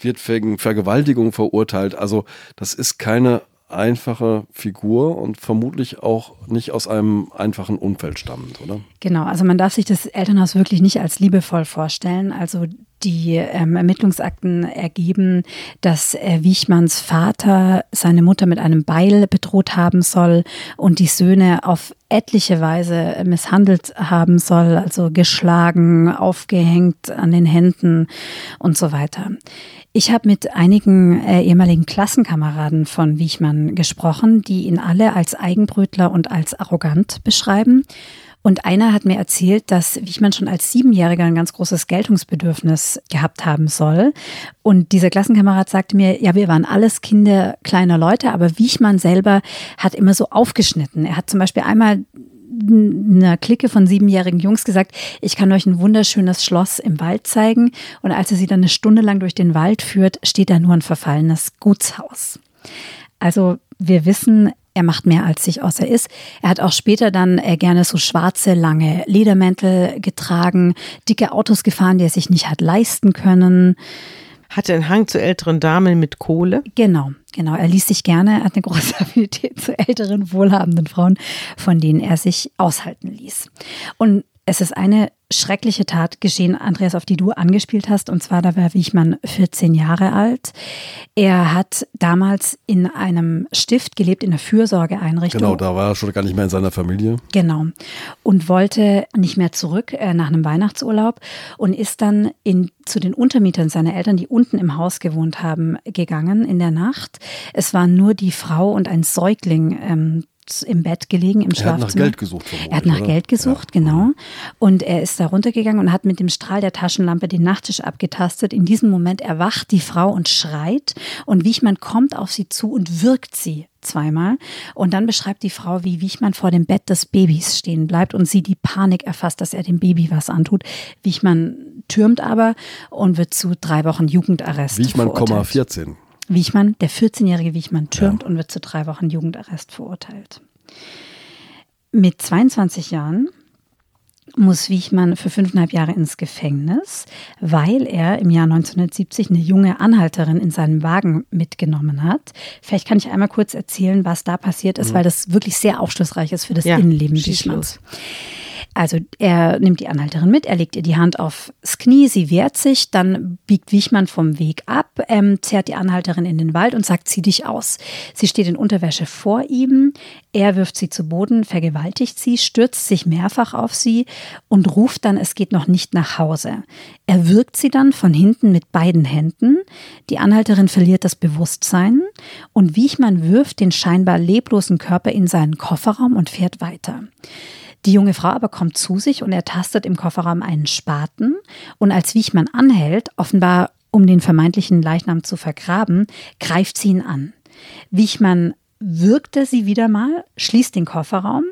wird wegen Vergewaltigung verurteilt. Also das ist keine einfache Figur und vermutlich auch nicht aus einem einfachen Umfeld stammend, oder? Genau, also man darf sich das Elternhaus wirklich nicht als liebevoll vorstellen. Also die ähm, Ermittlungsakten ergeben, dass äh, Wiechmanns Vater seine Mutter mit einem Beil bedroht haben soll und die Söhne auf etliche Weise misshandelt haben soll, also geschlagen, aufgehängt an den Händen und so weiter. Ich habe mit einigen äh, ehemaligen Klassenkameraden von Wiechmann gesprochen, die ihn alle als Eigenbrötler und als arrogant beschreiben. Und einer hat mir erzählt, dass Wichmann schon als Siebenjähriger ein ganz großes Geltungsbedürfnis gehabt haben soll. Und dieser Klassenkamerad sagte mir, ja, wir waren alles Kinder kleiner Leute, aber Wichmann selber hat immer so aufgeschnitten. Er hat zum Beispiel einmal einer Clique von siebenjährigen Jungs gesagt, ich kann euch ein wunderschönes Schloss im Wald zeigen. Und als er sie dann eine Stunde lang durch den Wald führt, steht da nur ein verfallenes Gutshaus. Also wir wissen, er macht mehr als sich aus er ist. Er hat auch später dann äh, gerne so schwarze, lange Ledermäntel getragen, dicke Autos gefahren, die er sich nicht hat leisten können. Hatte einen Hang zu älteren Damen mit Kohle. Genau, genau. Er ließ sich gerne, er hat eine große Affinität zu älteren, wohlhabenden Frauen, von denen er sich aushalten ließ. Und es ist eine schreckliche Tat geschehen, Andreas, auf die du angespielt hast. Und zwar, da war Wichmann 14 Jahre alt. Er hat damals in einem Stift gelebt, in einer Fürsorgeeinrichtung. Genau, da war er schon gar nicht mehr in seiner Familie. Genau. Und wollte nicht mehr zurück äh, nach einem Weihnachtsurlaub und ist dann in, zu den Untermietern seiner Eltern, die unten im Haus gewohnt haben, gegangen in der Nacht. Es waren nur die Frau und ein Säugling ähm, im Bett gelegen, im Er hat Schlafzimmer. nach Geld gesucht, vermutlich, Er hat nach oder? Geld gesucht, Ja. genau. Und er ist da runtergegangen und hat mit dem Strahl der Taschenlampe den Nachttisch abgetastet. In diesem Moment erwacht die Frau und schreit. Und Wichmann kommt auf sie zu und wirkt sie zweimal. Und dann beschreibt die Frau, wie Wichmann vor dem Bett des Babys stehen bleibt und sie die Panik erfasst, dass er dem Baby was antut. Wichmann türmt aber und wird zu drei Wochen Jugendarrest Wichmann, verurteilt. 14. Wichmann, der 14-jährige Wichmann türmt und wird zu drei Wochen Jugendarrest verurteilt. Mit 22 Jahren muss Wichmann für fünfeinhalb Jahre ins Gefängnis, weil er im Jahr 1970 eine junge Anhalterin in seinem Wagen mitgenommen hat. Vielleicht kann ich einmal kurz erzählen, was da passiert ist, weil das wirklich sehr aufschlussreich ist für das Ja, Innenleben Wichmanns. Also er nimmt die Anhalterin mit, er legt ihr die Hand aufs Knie, sie wehrt sich, dann biegt Wichmann vom Weg ab, ähm, zerrt die Anhalterin in den Wald und sagt, zieh dich aus. Sie steht in Unterwäsche vor ihm, er wirft sie zu Boden, vergewaltigt sie, stürzt sich mehrfach auf sie und ruft dann, es geht noch nicht nach Hause. Er wirkt sie dann von hinten mit beiden Händen, die Anhalterin verliert das Bewusstsein und Wichmann wirft den scheinbar leblosen Körper in seinen Kofferraum und fährt weiter. Die junge Frau aber kommt zu sich und er tastet im Kofferraum einen Spaten. Und als Wichmann anhält, offenbar um den vermeintlichen Leichnam zu vergraben, greift sie ihn an. Wichmann würgte sie wieder mal, schließt den Kofferraum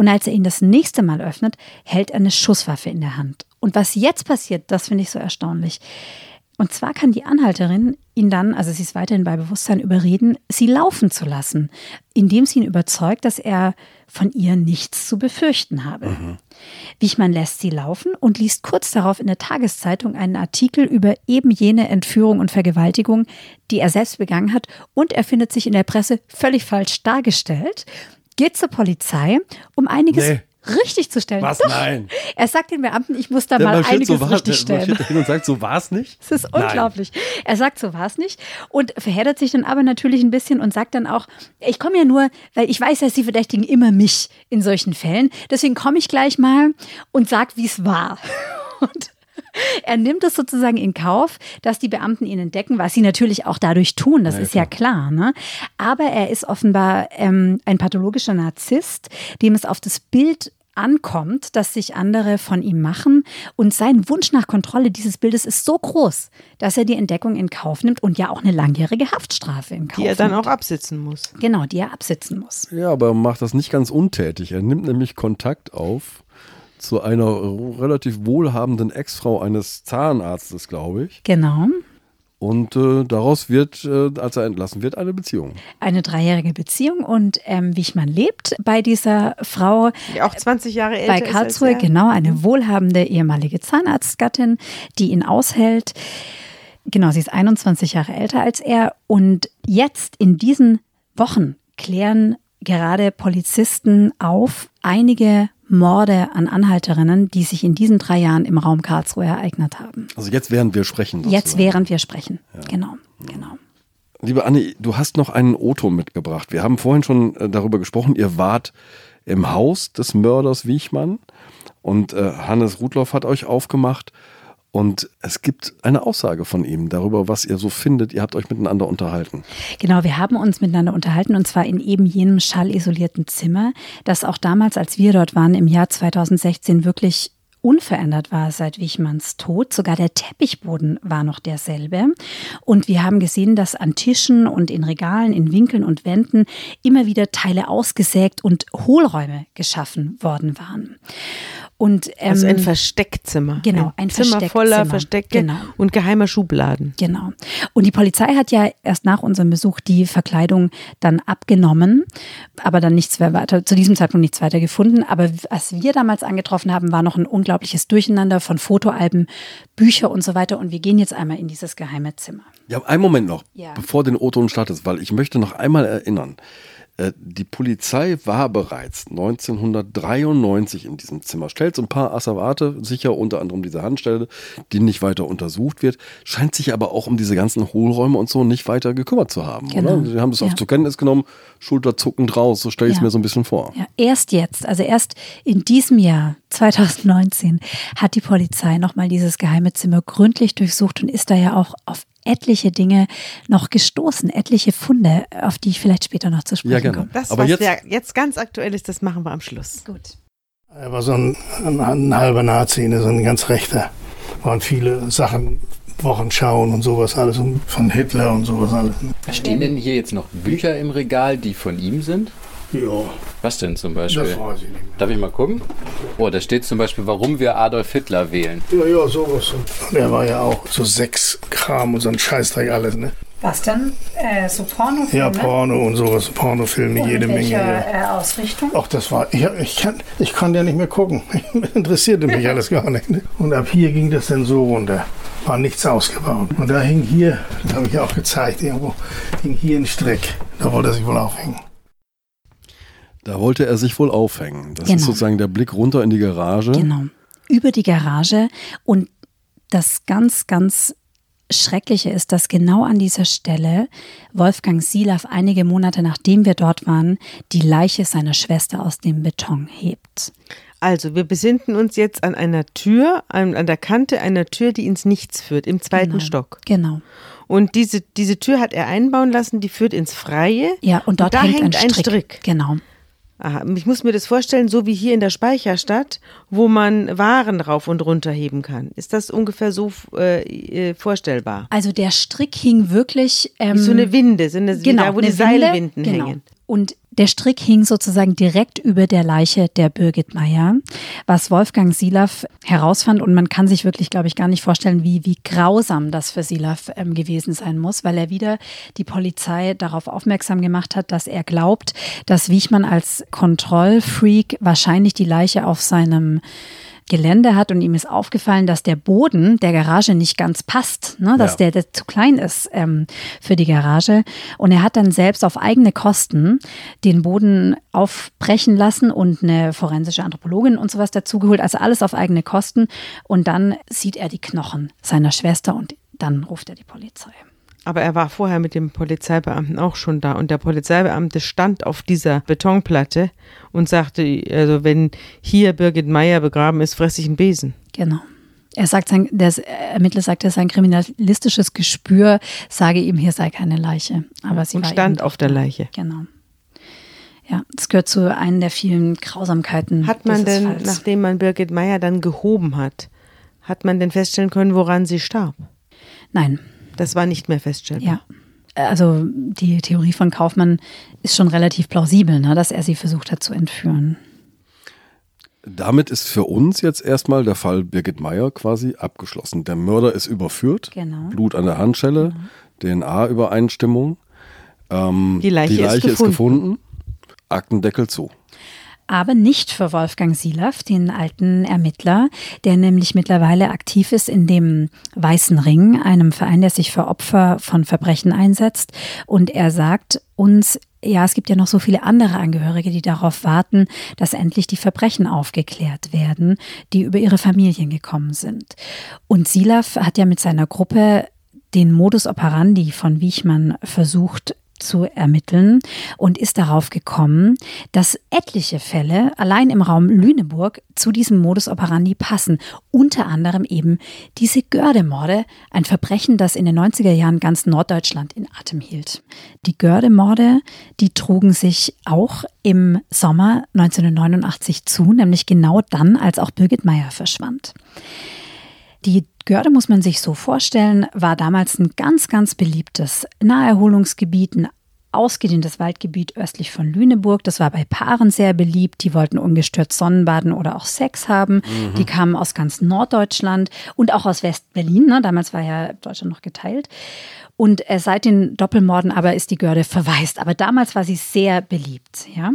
und als er ihn das nächste Mal öffnet, hält er eine Schusswaffe in der Hand. Und was jetzt passiert, das finde ich so erstaunlich. Und zwar kann die Anhalterin ihn dann, also sie ist weiterhin bei Bewusstsein, überreden, sie laufen zu lassen, indem sie ihn überzeugt, dass er von ihr nichts zu befürchten habe. Wichmann lässt sie laufen und liest kurz darauf in der Tageszeitung einen Artikel über eben jene Entführung und Vergewaltigung, die er selbst begangen hat. Und er findet sich in der Presse völlig falsch dargestellt, geht zur Polizei, um einiges Nee. Richtig zu stellen. Was? Doch. Nein. Er sagt den Beamten, ich muss da Der mal einiges so war- richtig der stellen. marschiert dahin und sagt, so war es nicht. Das ist unglaublich. Er sagt, so war es nicht. Und verheddert sich dann aber natürlich ein bisschen und sagt dann auch, ich komme ja nur, weil ich weiß ja, Sie verdächtigen immer mich in solchen Fällen. Deswegen komme ich gleich mal und sag, wie es war. Und er nimmt es sozusagen in Kauf, dass die Beamten ihn entdecken, was sie natürlich auch dadurch tun, das ist ja klar. Ne? Aber er ist offenbar ähm, ein pathologischer Narzisst, dem es auf das Bild ankommt, dass sich andere von ihm machen. Und sein Wunsch nach Kontrolle dieses Bildes ist so groß, dass er die Entdeckung in Kauf nimmt und ja auch eine langjährige Haftstrafe in Kauf Die er dann nimmt. auch absitzen muss. Genau, die er absitzen muss. Ja, aber er macht das nicht ganz untätig. Er nimmt nämlich Kontakt auf zu einer relativ wohlhabenden Ex-Frau eines Zahnarztes, glaube ich. Genau. Und äh, daraus wird, äh, als er entlassen wird, eine Beziehung. Eine dreijährige Beziehung und ähm, Wichmann lebt bei dieser Frau Die auch 20 Jahre älter bei ist als Karlsruhe, er. genau, eine wohlhabende ehemalige Zahnarztgattin, die ihn aushält. Genau, sie ist 21 Jahre älter als er. Und jetzt in diesen Wochen klären gerade Polizisten auf einige Morde an Anhalterinnen, die sich in diesen drei Jahren im Raum Karlsruhe ereignet haben. Also jetzt während wir sprechen. Jetzt sozusagen. während wir sprechen. Genau, genau. Liebe Anne, du hast noch einen O-Ton mitgebracht. Wir haben vorhin schon äh, darüber gesprochen, ihr wart im Haus des Mörders Wiechmann und äh, Hannes Rudloff hat euch aufgemacht und es gibt eine Aussage von ihm darüber, was ihr so findet. Ihr habt euch miteinander unterhalten. Genau, wir haben uns miteinander unterhalten und zwar in eben jenem schallisolierten Zimmer, das auch damals, als wir dort waren, im Jahr 2016 wirklich unverändert war seit Wichmanns Tod. Sogar der Teppichboden war noch derselbe. Und wir haben gesehen, dass an Tischen und in Regalen, in Winkeln und Wänden immer wieder Teile ausgesägt und Hohlräume geschaffen worden waren. Und, ähm, also ein Versteckzimmer. Genau, ein, Zimmer Versteckzimmer. voller Verstecke Genau. und geheimer Schubladen. Genau. Und die Polizei hat ja erst nach unserem Besuch die Verkleidung dann abgenommen, aber dann nichts mehr weiter, zu diesem Zeitpunkt nichts weiter gefunden. Aber was wir damals angetroffen haben, war noch ein unglaubliches Durcheinander von Fotoalben, Bücher und so weiter. Und wir gehen jetzt einmal in dieses geheime Zimmer. Ja, einen Moment noch, Ja. bevor den O-Ton startet, weil ich möchte noch einmal erinnern. Äh, Die Polizei war bereits 1993 in diesem Zimmer. Stellt so ein paar Asservate sicher, unter anderem diese Handstelle, die nicht weiter untersucht wird. Scheint sich aber auch um diese ganzen Hohlräume und so nicht weiter gekümmert zu haben, Genau. oder? Sie haben es Ja. auf zur Kenntnis genommen, schulterzuckend raus, so stelle ich es Ja. mir so ein bisschen vor. Ja, erst jetzt, also erst in diesem Jahr, 2019, hat die Polizei nochmal dieses geheime Zimmer gründlich durchsucht und ist da ja auch auf etliche Dinge noch gestoßen, etliche Funde, auf die ich vielleicht später noch zu sprechen Ja, gerne. komme. Das, Aber was jetzt- jetzt, jetzt ganz aktuell ist, das machen wir am Schluss. Gut. Er war so ein, ein, ein halber Nazi, ne, so ein ganz rechter. Waren viele Sachen, Wochenschauen und sowas alles und von Hitler und sowas alles. Stehen denn hier jetzt noch Bücher im Regal, die von ihm sind? Ja, Was denn zum Beispiel? das weiß ich nicht mehr. Darf ich mal gucken? Oh, da steht zum Beispiel, warum wir Adolf Hitler wählen. Ja, ja, sowas. Und er war ja auch so sechs Kram und so ein Scheißdreck alles, ne? Was denn? Äh, so Pornofilme? Ja, Porno und sowas, Pornofilme, jede Menge. Ja. äh, Ausrichtung? Ach, das war, ich, ich, kann, ich kann ja nicht mehr gucken. Interessierte mich alles gar nicht. Ne? Und ab hier ging das dann so runter. War nichts ausgebaut. Und da hing hier, das habe ich auch gezeigt, irgendwo, hing hier ein Strick. Da wollte er sich wohl aufhängen. Da wollte er sich wohl aufhängen. Das Genau. ist sozusagen der Blick runter in die Garage. Genau. Über die Garage. Und das ganz, ganz Schreckliche ist, dass genau an dieser Stelle Wolfgang Silaff einige Monate nachdem wir dort waren, die Leiche seiner Schwester aus dem Beton hebt. Also, wir besinnen uns jetzt an einer Tür, an, an der Kante einer Tür, die ins Nichts führt, im zweiten Genau. Stock. Genau. Und diese, diese Tür hat er einbauen lassen, die führt ins Freie. Ja, und dort da hängt, hängt ein Strick. Genau. Aha, ich muss mir das vorstellen, so wie hier in der Speicherstadt, wo man Waren rauf und runter heben kann. Ist das ungefähr so äh, äh, vorstellbar? Also der Strick hing wirklich. Ähm, so eine Winde, so eine, genau, da, wo eine die Seilwinden Winde, genau. hängen. Und der Strick hing sozusagen direkt über der Leiche der Birgit Meyer, was Wolfgang Silaff herausfand. Und man kann sich wirklich, glaube ich, gar nicht vorstellen, wie, wie grausam das für Silaff ähm, gewesen sein muss, weil er wieder die Polizei darauf aufmerksam gemacht hat, dass er glaubt, dass Wiechmann als Kontrollfreak wahrscheinlich die Leiche auf seinem Gelände hat und ihm ist aufgefallen, dass der Boden der Garage nicht ganz passt, ne? dass Ja. der, der zu klein ist ähm, für die Garage. Und er hat dann selbst auf eigene Kosten den Boden aufbrechen lassen und eine forensische Anthropologin und sowas dazugeholt. Also alles auf eigene Kosten. Und dann sieht er die Knochen seiner Schwester und dann ruft er die Polizei. Aber er war vorher mit dem Polizeibeamten auch schon da und der Polizeibeamte stand auf dieser Betonplatte und sagte, also wenn hier Birgit Meyer begraben ist, fresse ich einen Besen. Genau. Er sagt, sein, der Ermittler sagte, sein kriminalistisches Gespür sage ihm, hier sei keine Leiche. Aber sie und stand auf der. Leiche. Genau. Ja, das gehört zu einer der vielen Grausamkeiten. Hat man denn, Falls. nachdem man Birgit Meyer dann gehoben hat, hat man denn feststellen können, woran sie starb? Nein, Das war nicht mehr feststellbar. ja. Also die Theorie von Kaufmann ist schon relativ plausibel, ne, dass er sie versucht hat zu entführen. Damit ist für uns jetzt erstmal der Fall Birgit Meyer quasi abgeschlossen. Der Mörder ist überführt, Genau. Blut an der Handschelle, DNA-Übereinstimmung. Ähm, Die Leiche ist ist gefunden, Aktendeckel zu. Aber nicht für Wolfgang Silaff, den alten Ermittler, der nämlich mittlerweile aktiv ist in dem Weißen Ring, einem Verein, der sich für Opfer von Verbrechen einsetzt. Und er sagt uns, ja, es gibt ja noch so viele andere Angehörige, die darauf warten, dass endlich die Verbrechen aufgeklärt werden, die über ihre Familien gekommen sind. Und Silaff hat ja mit seiner Gruppe den Modus operandi von Wiechmann versucht zu ermitteln und ist darauf gekommen, dass etliche Fälle allein im Raum Lüneburg zu diesem Modus operandi passen. Unter anderem eben diese Gördemorde, ein Verbrechen, das in den 90er Jahren ganz Norddeutschland in Atem hielt. Die Gördemorde, die trugen sich auch im Sommer 1989 zu, nämlich genau dann, als auch Birgit Meyer verschwand. Die Görde muss man sich so vorstellen, war damals ein ganz, ganz beliebtes Naherholungsgebiet, ein ausgedehntes Waldgebiet östlich von Lüneburg. Das war bei Paaren sehr beliebt. Die wollten ungestört Sonnenbaden oder auch Sex haben. Mhm. Die kamen aus ganz Norddeutschland und auch aus West-Berlin. Ne? Damals war ja Deutschland noch geteilt. Und äh, seit den Doppelmorden aber ist die Görde verwaist. Aber damals war sie sehr beliebt. Ja?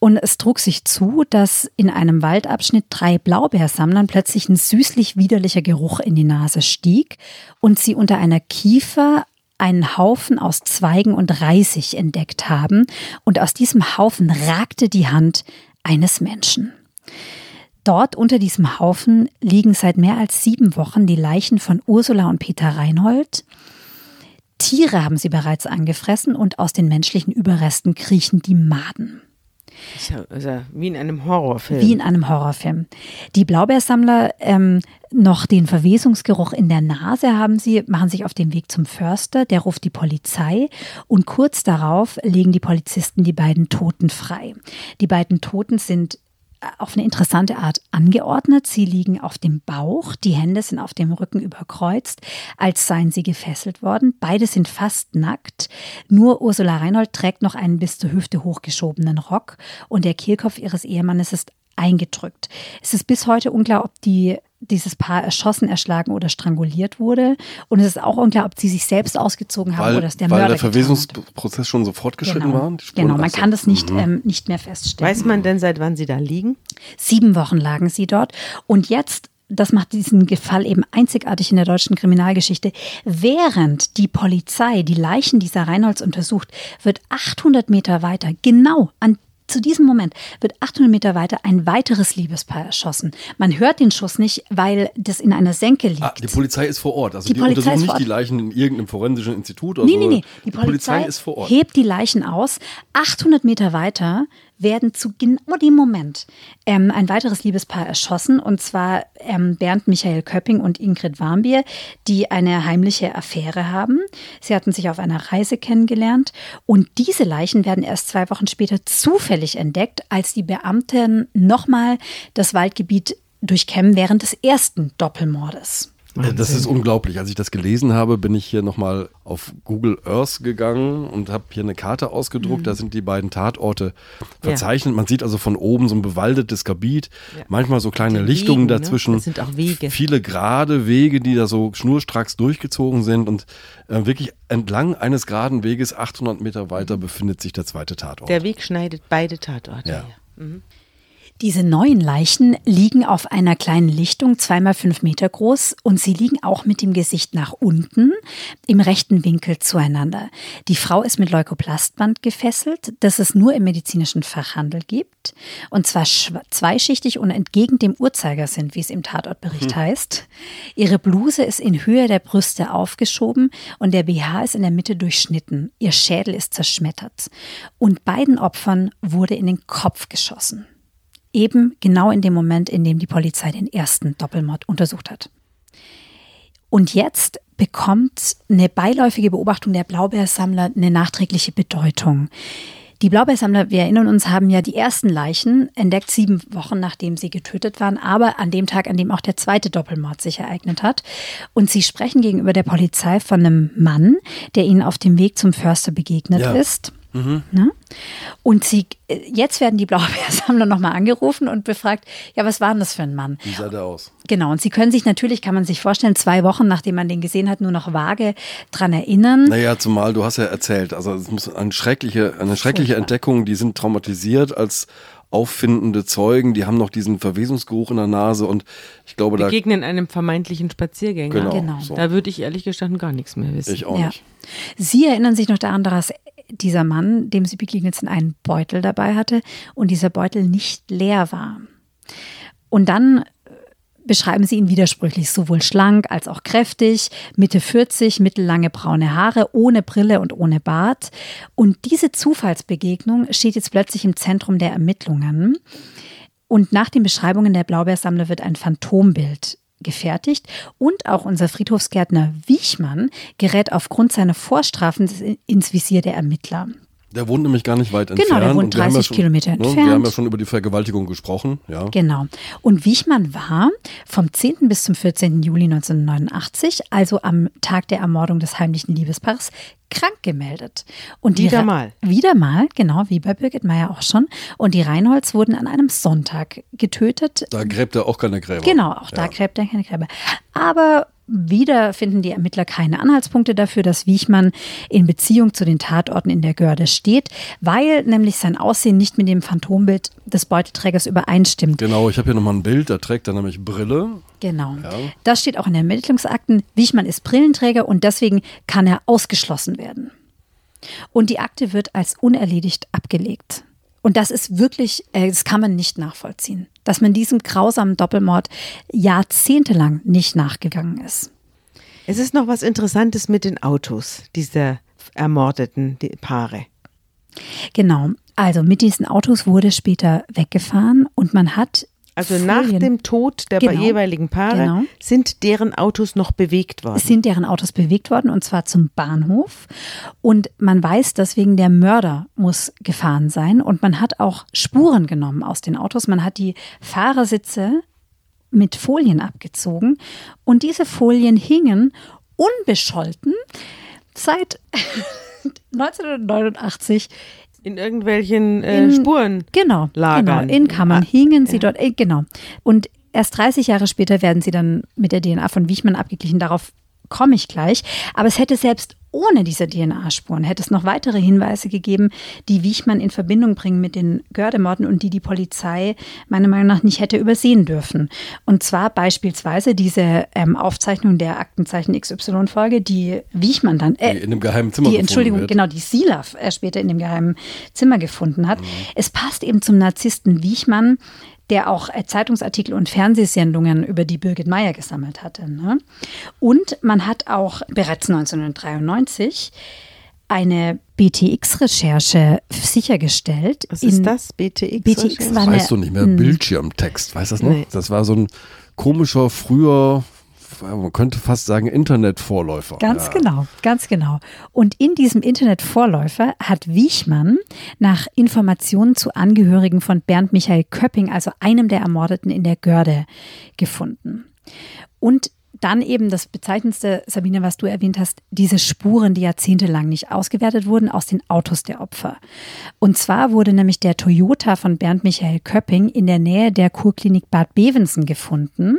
Und es trug sich zu, dass in einem Waldabschnitt drei Blaubeersammlern plötzlich ein süßlich widerlicher Geruch in die Nase stieg und sie unter einer Kiefer einen Haufen aus Zweigen und Reisig entdeckt haben. Und aus diesem Haufen ragte die Hand eines Menschen. Dort unter diesem Haufen liegen seit mehr als sieben Wochen die Leichen von Ursula und Peter Reinhold. Tiere haben sie bereits angefressen und aus den menschlichen Überresten kriechen die Maden. Also wie in einem Horrorfilm. Wie in einem Horrorfilm. Die Blaubeersammler ähm, noch den Verwesungsgeruch in der Nase haben sie, machen sich auf den Weg zum Förster, der ruft die Polizei und kurz darauf legen die Polizisten die beiden Toten frei. Die beiden Toten sind auf eine interessante Art angeordnet. Sie liegen auf dem Bauch, die Hände sind auf dem Rücken überkreuzt, als seien sie gefesselt worden. Beide sind fast nackt. Nur Ursula Reinhold trägt noch einen bis zur Hüfte hochgeschobenen Rock und der Kehlkopf ihres Ehemannes ist eingedrückt. Es ist bis heute unklar, ob die dieses Paar erschossen, erschlagen oder stranguliert wurde. Und es ist auch unklar, ob sie sich selbst ausgezogen haben weil, oder dass der weil Mörder der Verwesungsprozess schon so fortgeschritten genau. war. Genau, man kann das nicht, mhm. ähm, nicht mehr feststellen. Weiß man denn, seit wann sie da liegen? Sieben Wochen lagen sie dort. Und jetzt das macht diesen Fall eben einzigartig in der deutschen Kriminalgeschichte. Während die Polizei die Leichen dieser Reinholds untersucht, wird 800 Meter weiter, genau an zu diesem Moment wird 800 Meter weiter ein weiteres Liebespaar erschossen. Man hört den Schuss nicht, weil das in einer Senke liegt. Ah, die Polizei ist vor Ort. Also die, die untersuchen nicht die Leichen in irgendeinem forensischen Institut oder nee, so. Nee, nee, die, die Polizei, Polizei ist vor Ort. hebt die Leichen aus. 800 Meter weiter werden zu genau dem Moment ähm, ein weiteres Liebespaar erschossen, und zwar ähm, Bernd Michael Köpping und Ingrid Warmbier, die eine heimliche Affäre haben. Sie hatten sich auf einer Reise kennengelernt und diese Leichen werden erst zwei Wochen später zufällig entdeckt, als die Beamten nochmal das Waldgebiet durchkämmen während des ersten Doppelmordes. Wahnsinn. Das ist unglaublich. Als ich das gelesen habe, bin ich hier nochmal auf Google Earth gegangen und habe hier eine Karte ausgedruckt. Mhm. Da sind die beiden Tatorte verzeichnet. Ja. Man sieht also von oben so ein bewaldetes Gebiet, ja. manchmal so kleine die Lichtungen Wegen, dazwischen. Ne? Das sind auch Wege. Viele gerade Wege, die da so schnurstracks durchgezogen sind und äh, wirklich entlang eines geraden Weges 800 Meter weiter mhm. befindet sich der zweite Tatort. Der Weg schneidet beide Tatorte. Ja. Mhm. Diese neuen Leichen liegen auf einer kleinen Lichtung, zweimal fünf Meter groß, und sie liegen auch mit dem Gesicht nach unten im rechten Winkel zueinander. Die Frau ist mit Leukoplastband gefesselt, das es nur im medizinischen Fachhandel gibt, und zwar zweischichtig und entgegen dem Uhrzeigersinn, wie es im Tatortbericht hm. heißt. Ihre Bluse ist in Höhe der Brüste aufgeschoben und der BH ist in der Mitte durchschnitten. Ihr Schädel ist zerschmettert. Und beiden Opfern wurde in den Kopf geschossen eben genau in dem Moment, in dem die Polizei den ersten Doppelmord untersucht hat. Und jetzt bekommt eine beiläufige Beobachtung der Blaubeersammler eine nachträgliche Bedeutung. Die Blaubeersammler, wir erinnern uns, haben ja die ersten Leichen entdeckt, sieben Wochen nachdem sie getötet waren, aber an dem Tag, an dem auch der zweite Doppelmord sich ereignet hat. Und sie sprechen gegenüber der Polizei von einem Mann, der ihnen auf dem Weg zum Förster begegnet ja. ist. Mhm. Ne? Und sie, äh, jetzt werden die Blaubeersammler nochmal angerufen und befragt, ja, was war denn das für ein Mann? Wie sah der aus? Genau, und sie können sich natürlich, kann man sich vorstellen, zwei Wochen, nachdem man den gesehen hat, nur noch vage dran erinnern. Naja, zumal du hast ja erzählt, also es muss eine schreckliche, eine schreckliche Entdeckung, die sind traumatisiert als auffindende Zeugen, die haben noch diesen Verwesungsgeruch in der Nase und ich glaube, da. Begegnen einem vermeintlichen Spaziergänger. Genau. genau. So. Da würde ich ehrlich gestanden gar nichts mehr wissen. Ich auch ja. nicht. Sie erinnern sich noch daran, dass dieser Mann, dem sie begegnet sind, einen Beutel dabei hatte und dieser Beutel nicht leer war. Und dann äh, beschreiben sie ihn widersprüchlich, sowohl schlank als auch kräftig, Mitte 40, mittellange braune Haare, ohne Brille und ohne Bart. Und diese Zufallsbegegnung steht jetzt plötzlich im Zentrum der Ermittlungen. Und nach den Beschreibungen der Blaubeersammler wird ein Phantombild gefertigt und auch unser Friedhofsgärtner Wiechmann gerät aufgrund seiner Vorstrafen ins Visier der Ermittler. Der wohnt nämlich gar nicht weit Genau, entfernt. der wohnt und wir haben 30 schon, Kilometer ne, Wir entfernt. haben ja schon über die Vergewaltigung gesprochen. Ja. Genau. Und Wichmann war vom 10. bis zum 14. Juli 1989, also am Tag der Ermordung des heimlichen Liebespaares, krank gemeldet. Und Wieder mal. Wieder mal, genau, wie bei Birgit Meyer auch schon. Und die Reinholds wurden an einem Sonntag getötet. Da gräbt er auch keine Gräber. Genau, auch da Ja. gräbt er keine Gräber. Aber wieder finden die Ermittler keine Anhaltspunkte dafür, dass Wiechmann in Beziehung zu den Tatorten in der Görde steht, weil nämlich sein Aussehen nicht mit dem Phantombild des Beuteträgers übereinstimmt. Genau, ich habe hier nochmal ein Bild, da trägt er nämlich Brille. Genau. Das steht auch in den Ermittlungsakten. Wiechmann ist Brillenträger und deswegen kann er ausgeschlossen werden. Und die Akte wird als unerledigt abgelegt. Und das ist wirklich, äh, das kann man nicht nachvollziehen, dass man diesem grausamen Doppelmord jahrzehntelang nicht nachgegangen ist. Es ist noch was Interessantes mit den Autos dieser ermordeten Paare. Genau. Also mit diesen Autos wurde später weggefahren und man hat Also nach Folien- dem Tod der Genau. jeweiligen Paare Genau. sind deren Autos noch bewegt worden. Es sind deren Autos bewegt worden und zwar zum Bahnhof. Und man weiß deswegen, der Mörder muss gefahren sein. Und man hat auch Spuren genommen aus den Autos. Man hat die Fahrersitze mit Folien abgezogen. Und diese Folien hingen unbescholten seit 1989 in irgendwelchen äh, in- Spuren. Genau, lagern. genau. In Kammern hingen sie dort, äh, genau. Und erst 30 Jahre später werden sie dann mit der DNA von Wichmann abgeglichen. Darauf komme ich gleich. Aber es hätte selbst ohne diese DNA-Spuren, hätte es noch weitere Hinweise gegeben, die Wichmann in Verbindung bringen mit den Gördemorden und die die Polizei meiner Meinung nach nicht hätte übersehen dürfen. Und zwar beispielsweise diese ähm, Aufzeichnung der Aktenzeichen XY-Folge, die Wichmann dann, äh, Die in einem geheimen Zimmer die, Entschuldigung, wird. genau, die Silaf äh, später in dem geheimen Zimmer gefunden hat. Es passt eben zum Narzissten Wiechmann, der auch äh, Zeitungsartikel und Fernsehsendungen über die Birgit Meyer gesammelt hatte. Ne? Und man hat auch bereits 1993 eine BTX-Recherche sichergestellt. Was ist das? BTX? BTX war Das eine, weißt du nicht mehr, mh, Bildschirmtext, weißt du das noch? Nee. Das war so ein komischer, früher, man könnte fast sagen, Internetvorläufer. Ganz Ja. genau, ganz genau. Und in diesem Internetvorläufer hat Wiechmann nach Informationen zu Angehörigen von Bernd Michael Köpping, also einem der Ermordeten in der Görde, gefunden. Und dann eben das Bezeichnendste, Sabine, was du erwähnt hast, diese Spuren, die jahrzehntelang nicht ausgewertet wurden, aus den Autos der Opfer. Und zwar wurde nämlich der Toyota von Bernd Michael Köpping in der Nähe der Kurklinik Bad Bevensen gefunden.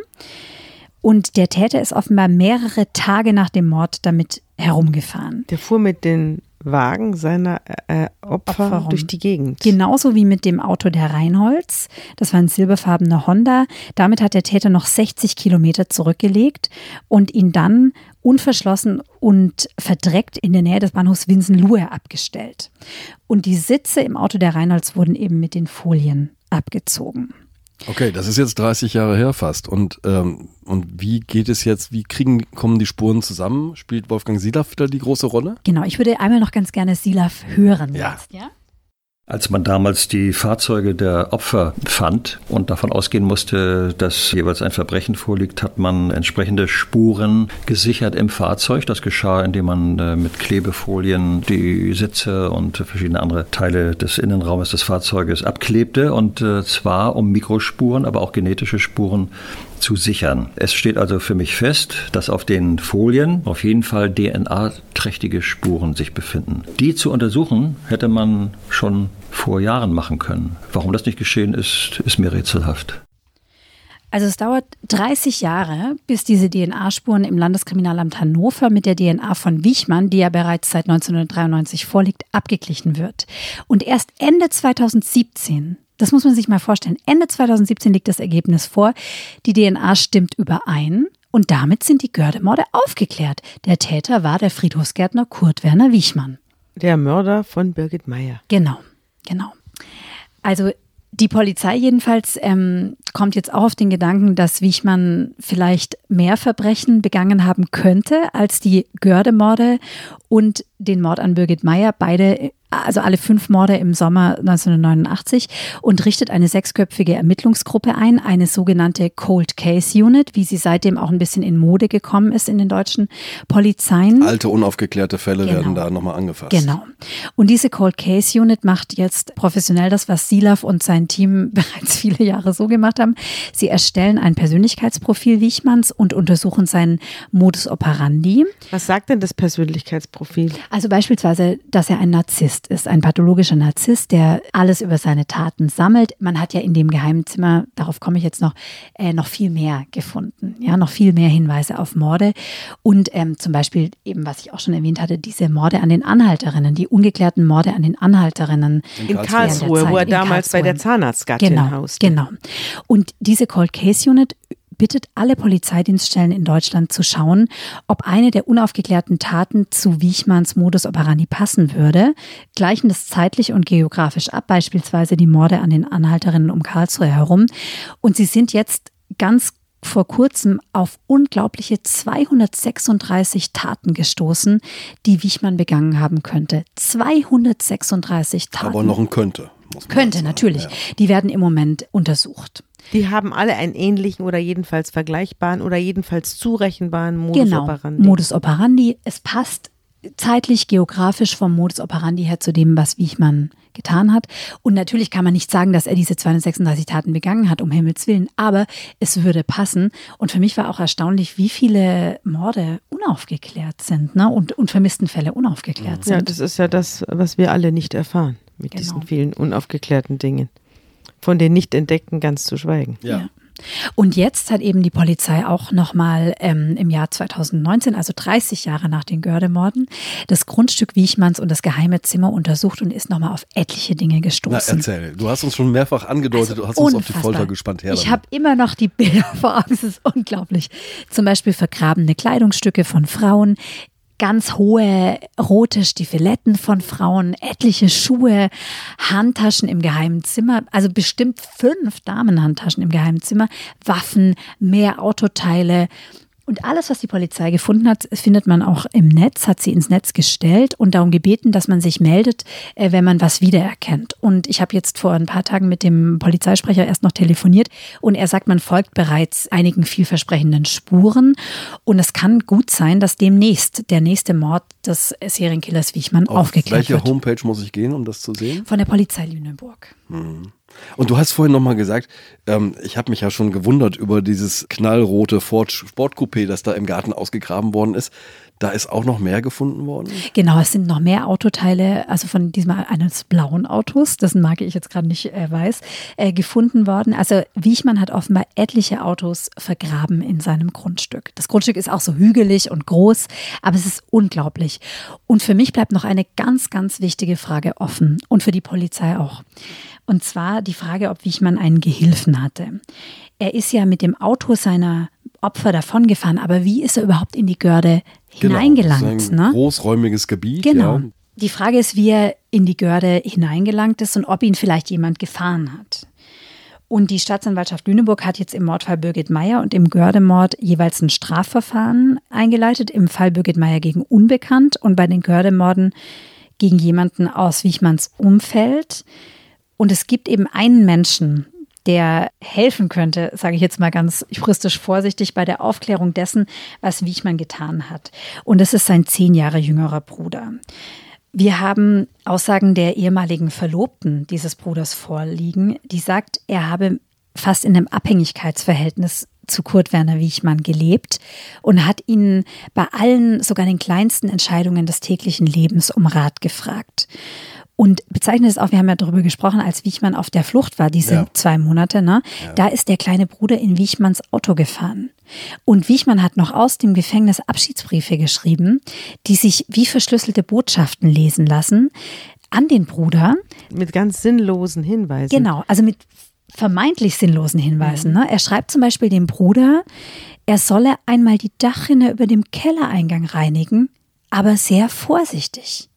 Und der Täter ist offenbar mehrere Tage nach dem Mord damit herumgefahren. Der fuhr mit den Wagen seiner äh, Opfer, Opfer rum. durch die Gegend. Genauso wie mit dem Auto der Reinholz. Das war ein silberfarbener Honda. Damit hat der Täter noch 60 Kilometer zurückgelegt und ihn dann unverschlossen und verdreckt in der Nähe des Bahnhofs Winsenlohe abgestellt. Und die Sitze im Auto der Reinholz wurden eben mit den Folien abgezogen. Okay, das ist jetzt 30 Jahre her fast. Und, ähm, und wie geht es jetzt, wie kriegen, kommen die Spuren zusammen? Spielt Wolfgang Siedler wieder die große Rolle? Genau, ich würde einmal noch ganz gerne Silaf hören. Ja. Jetzt, ja? Als man damals die Fahrzeuge der Opfer fand und davon ausgehen musste, dass jeweils ein Verbrechen vorliegt, hat man entsprechende Spuren gesichert im Fahrzeug. Das geschah, indem man äh, mit Klebefolien die Sitze und verschiedene andere Teile des Innenraumes des Fahrzeuges abklebte und äh, zwar um Mikrospuren, aber auch genetische Spuren zu sichern. Es steht also für mich fest, dass auf den Folien auf jeden Fall DNA-trächtige Spuren sich befinden. Die zu untersuchen hätte man schon vor Jahren machen können. Warum das nicht geschehen ist, ist mir rätselhaft. Also es dauert 30 Jahre, bis diese DNA-Spuren im Landeskriminalamt Hannover mit der DNA von Wichmann, die ja bereits seit 1993 vorliegt, abgeglichen wird. Und erst Ende 2017, das muss man sich mal vorstellen, Ende 2017 liegt das Ergebnis vor, die DNA stimmt überein und damit sind die Gördemorde aufgeklärt. Der Täter war der Friedhofsgärtner Kurt Werner Wichmann. Der Mörder von Birgit Meyer. Genau, genau. Also die Polizei jedenfalls ähm, kommt jetzt auch auf den Gedanken, dass Wichmann vielleicht mehr Verbrechen begangen haben könnte als die Gördemorde und den Mord an Birgit Meyer, beide also alle fünf Morde im Sommer 1989 und richtet eine sechsköpfige Ermittlungsgruppe ein, eine sogenannte Cold Case Unit, wie sie seitdem auch ein bisschen in Mode gekommen ist in den deutschen Polizeien. Alte unaufgeklärte Fälle Genau. werden da nochmal angefasst. Genau. Und diese Cold Case Unit macht jetzt professionell das, was Silaf und sein Team bereits viele Jahre so gemacht haben. Sie erstellen ein Persönlichkeitsprofil Wichmanns und untersuchen seinen Modus operandi. Was sagt denn das Persönlichkeitsprofil? Also beispielsweise, dass er ein Narzisst ist, ein pathologischer Narzisst, der alles über seine Taten sammelt. Man hat ja in dem geheimen Zimmer, darauf komme ich jetzt noch, äh, noch viel mehr gefunden. Ja, noch viel mehr Hinweise auf Morde. Und ähm, zum Beispiel eben, was ich auch schon erwähnt hatte, diese Morde an den Anhalterinnen, die ungeklärten Morde an den Anhalterinnen. In Karlsruhe, wo er Zeit damals bei der Karlsruhe. Zahnarztgattin genau, hauste. Genau. Und diese Cold Case Unit bittet alle Polizeidienststellen in Deutschland zu schauen, ob eine der unaufgeklärten Taten zu Wichmanns Modus operandi passen würde, gleichen das zeitlich und geografisch ab, beispielsweise die Morde an den Anhalterinnen um Karlsruhe herum. Und sie sind jetzt ganz vor kurzem auf unglaubliche 236 Taten gestoßen, die Wichmann begangen haben könnte. 236 Taten. Aber noch ein könnte. Könnte, natürlich. Ja. Die werden im Moment untersucht. Die haben alle einen ähnlichen oder jedenfalls vergleichbaren oder jedenfalls zurechenbaren Modus genau. operandi. Modus operandi. Es passt zeitlich, geografisch vom Modus operandi her zu dem, was Wichmann getan hat. Und natürlich kann man nicht sagen, dass er diese 236 Taten begangen hat, um Himmels Willen, aber es würde passen. Und für mich war auch erstaunlich, wie viele Morde unaufgeklärt sind ne? und, und Vermisstenfälle unaufgeklärt Ja, sind. das ist ja das, was wir alle nicht erfahren mit Genau. diesen vielen unaufgeklärten Dingen. Von den nicht entdeckten ganz zu schweigen. Ja. Und jetzt hat eben die Polizei auch nochmal ähm, im Jahr 2019, also 30 Jahre nach den Gördemorden, das Grundstück Wichmanns und das geheime Zimmer untersucht und ist nochmal auf etliche Dinge Na, gestoßen. erzähl. Du hast uns schon mehrfach angedeutet, du hast uns auf die Unfassbar. Folter gespannt. Her ich habe immer noch die Bilder vor Augen, es ist unglaublich. Zum Beispiel vergrabene Kleidungsstücke von Frauen, ganz hohe rote Stiefeletten von Frauen, etliche Schuhe, Handtaschen im geheimen Zimmer, also bestimmt fünf Damenhandtaschen im geheimen Zimmer, Waffen, mehr Autoteile. Und alles, was die Polizei gefunden hat, findet man auch im Netz, hat sie ins Netz gestellt und darum gebeten, dass man sich meldet, äh, wenn man was wiedererkennt. Und ich habe jetzt vor ein paar Tagen mit dem Polizeisprecher erst noch telefoniert und er sagt, man folgt bereits einigen vielversprechenden Spuren. Und es kann gut sein, dass demnächst der nächste Mord des Serienkillers Wichmann Auf aufgeklärt welche wird. Homepage muss ich gehen, um das zu sehen? Von der Polizei Lüneburg. Und du hast vorhin nochmal gesagt, ähm, ich habe mich ja schon gewundert über dieses knallrote Ford Sportcoupé, das da im Garten ausgegraben worden ist. Da ist auch noch mehr gefunden worden. Genau, es sind noch mehr Autoteile, also von diesem eines blauen Autos, dessen Marke ich jetzt gerade nicht äh, weiß, äh, gefunden worden. Also Wiechmann hat offenbar etliche Autos vergraben in seinem Grundstück. Das Grundstück ist auch so hügelig und groß, aber es ist unglaublich. Und für mich bleibt noch eine ganz, ganz wichtige Frage offen und für die Polizei auch. Und zwar die Frage, ob Wiechmann einen Gehilfen hatte. Er ist ja mit dem Auto seiner Opfer davongefahren, aber wie ist er überhaupt in die Görde hineingelangt? Genau, ein ne? großräumiges Gebiet. Genau. Ja. Die Frage ist, wie er in die Görde hineingelangt ist und ob ihn vielleicht jemand gefahren hat. Und die Staatsanwaltschaft Lüneburg hat jetzt im Mordfall Birgit Meyer und im Gördemord jeweils ein Strafverfahren eingeleitet. Im Fall Birgit Meyer gegen Unbekannt und bei den Gördemorden gegen jemanden aus Wichmanns Umfeld. Und es gibt eben einen Menschen, der helfen könnte, sage ich jetzt mal ganz juristisch vorsichtig, bei der Aufklärung dessen, was Wichmann getan hat. Und das ist sein zehn Jahre jüngerer Bruder. Wir haben Aussagen der ehemaligen Verlobten dieses Bruders vorliegen, die sagt, er habe fast in einem Abhängigkeitsverhältnis zu Kurt Werner Wiechmann gelebt und hat ihn bei allen, sogar den kleinsten Entscheidungen des täglichen Lebens um Rat gefragt. Und bezeichnet es auch, wir haben ja darüber gesprochen, als Wiechmann auf der Flucht war, diese Ja. zwei Monate, ne? Da ist der kleine Bruder in Wiechmanns Auto gefahren. Und Wiechmann hat noch aus dem Gefängnis Abschiedsbriefe geschrieben, die sich wie verschlüsselte Botschaften lesen lassen an den Bruder. Mit ganz sinnlosen Hinweisen. Genau, also mit vermeintlich sinnlosen Hinweisen. Ne? Er schreibt zum Beispiel dem Bruder, er solle einmal die Dachrinne über dem Kellereingang reinigen, aber sehr vorsichtig.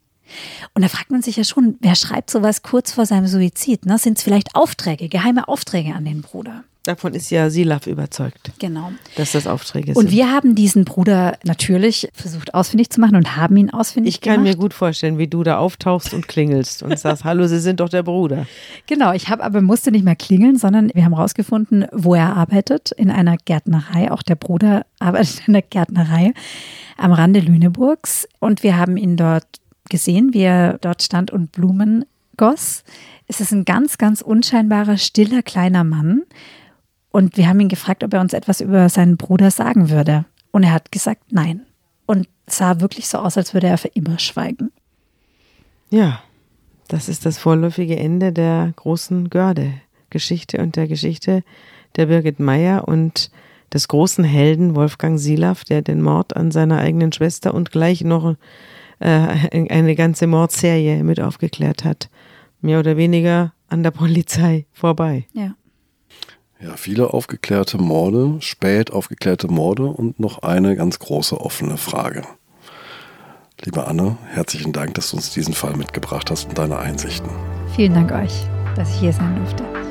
Und da fragt man sich ja schon, wer schreibt sowas kurz vor seinem Suizid? Ne? Sind es vielleicht Aufträge, geheime Aufträge an den Bruder? Davon ist ja Silaf überzeugt. Genau. Dass das Aufträge sind. Und wir haben diesen Bruder natürlich versucht ausfindig zu machen und haben ihn ausfindig Ich kann gemacht. mir gut vorstellen, wie du da auftauchst und klingelst und sagst, hallo, Sie sind doch der Bruder. Genau, ich habe aber musste nicht mehr klingeln, sondern wir haben herausgefunden, wo er arbeitet, in einer Gärtnerei. Auch der Bruder arbeitet in einer Gärtnerei am Rande Lüneburgs. Und wir haben ihn dort gesehen, wie er dort stand und Blumen goss. Es ist ein ganz, ganz unscheinbarer, stiller, kleiner Mann. Und wir haben ihn gefragt, ob er uns etwas über seinen Bruder sagen würde. Und er hat gesagt, nein. Und sah wirklich so aus, als würde er für immer schweigen. Ja, das ist das vorläufige Ende der großen Görde-Geschichte und der Geschichte der Birgit Meyer und des großen Helden Wolfgang Silaf, der den Mord an seiner eigenen Schwester und gleich noch äh, eine ganze Mordserie mit aufgeklärt hat. Mehr oder weniger an der Polizei vorbei. Ja. Ja, viele aufgeklärte Morde, spät aufgeklärte Morde und noch eine ganz große offene Frage. Liebe Anne, herzlichen Dank, dass du uns diesen Fall mitgebracht hast und deine Einsichten. Vielen Dank euch, dass ich hier sein durfte.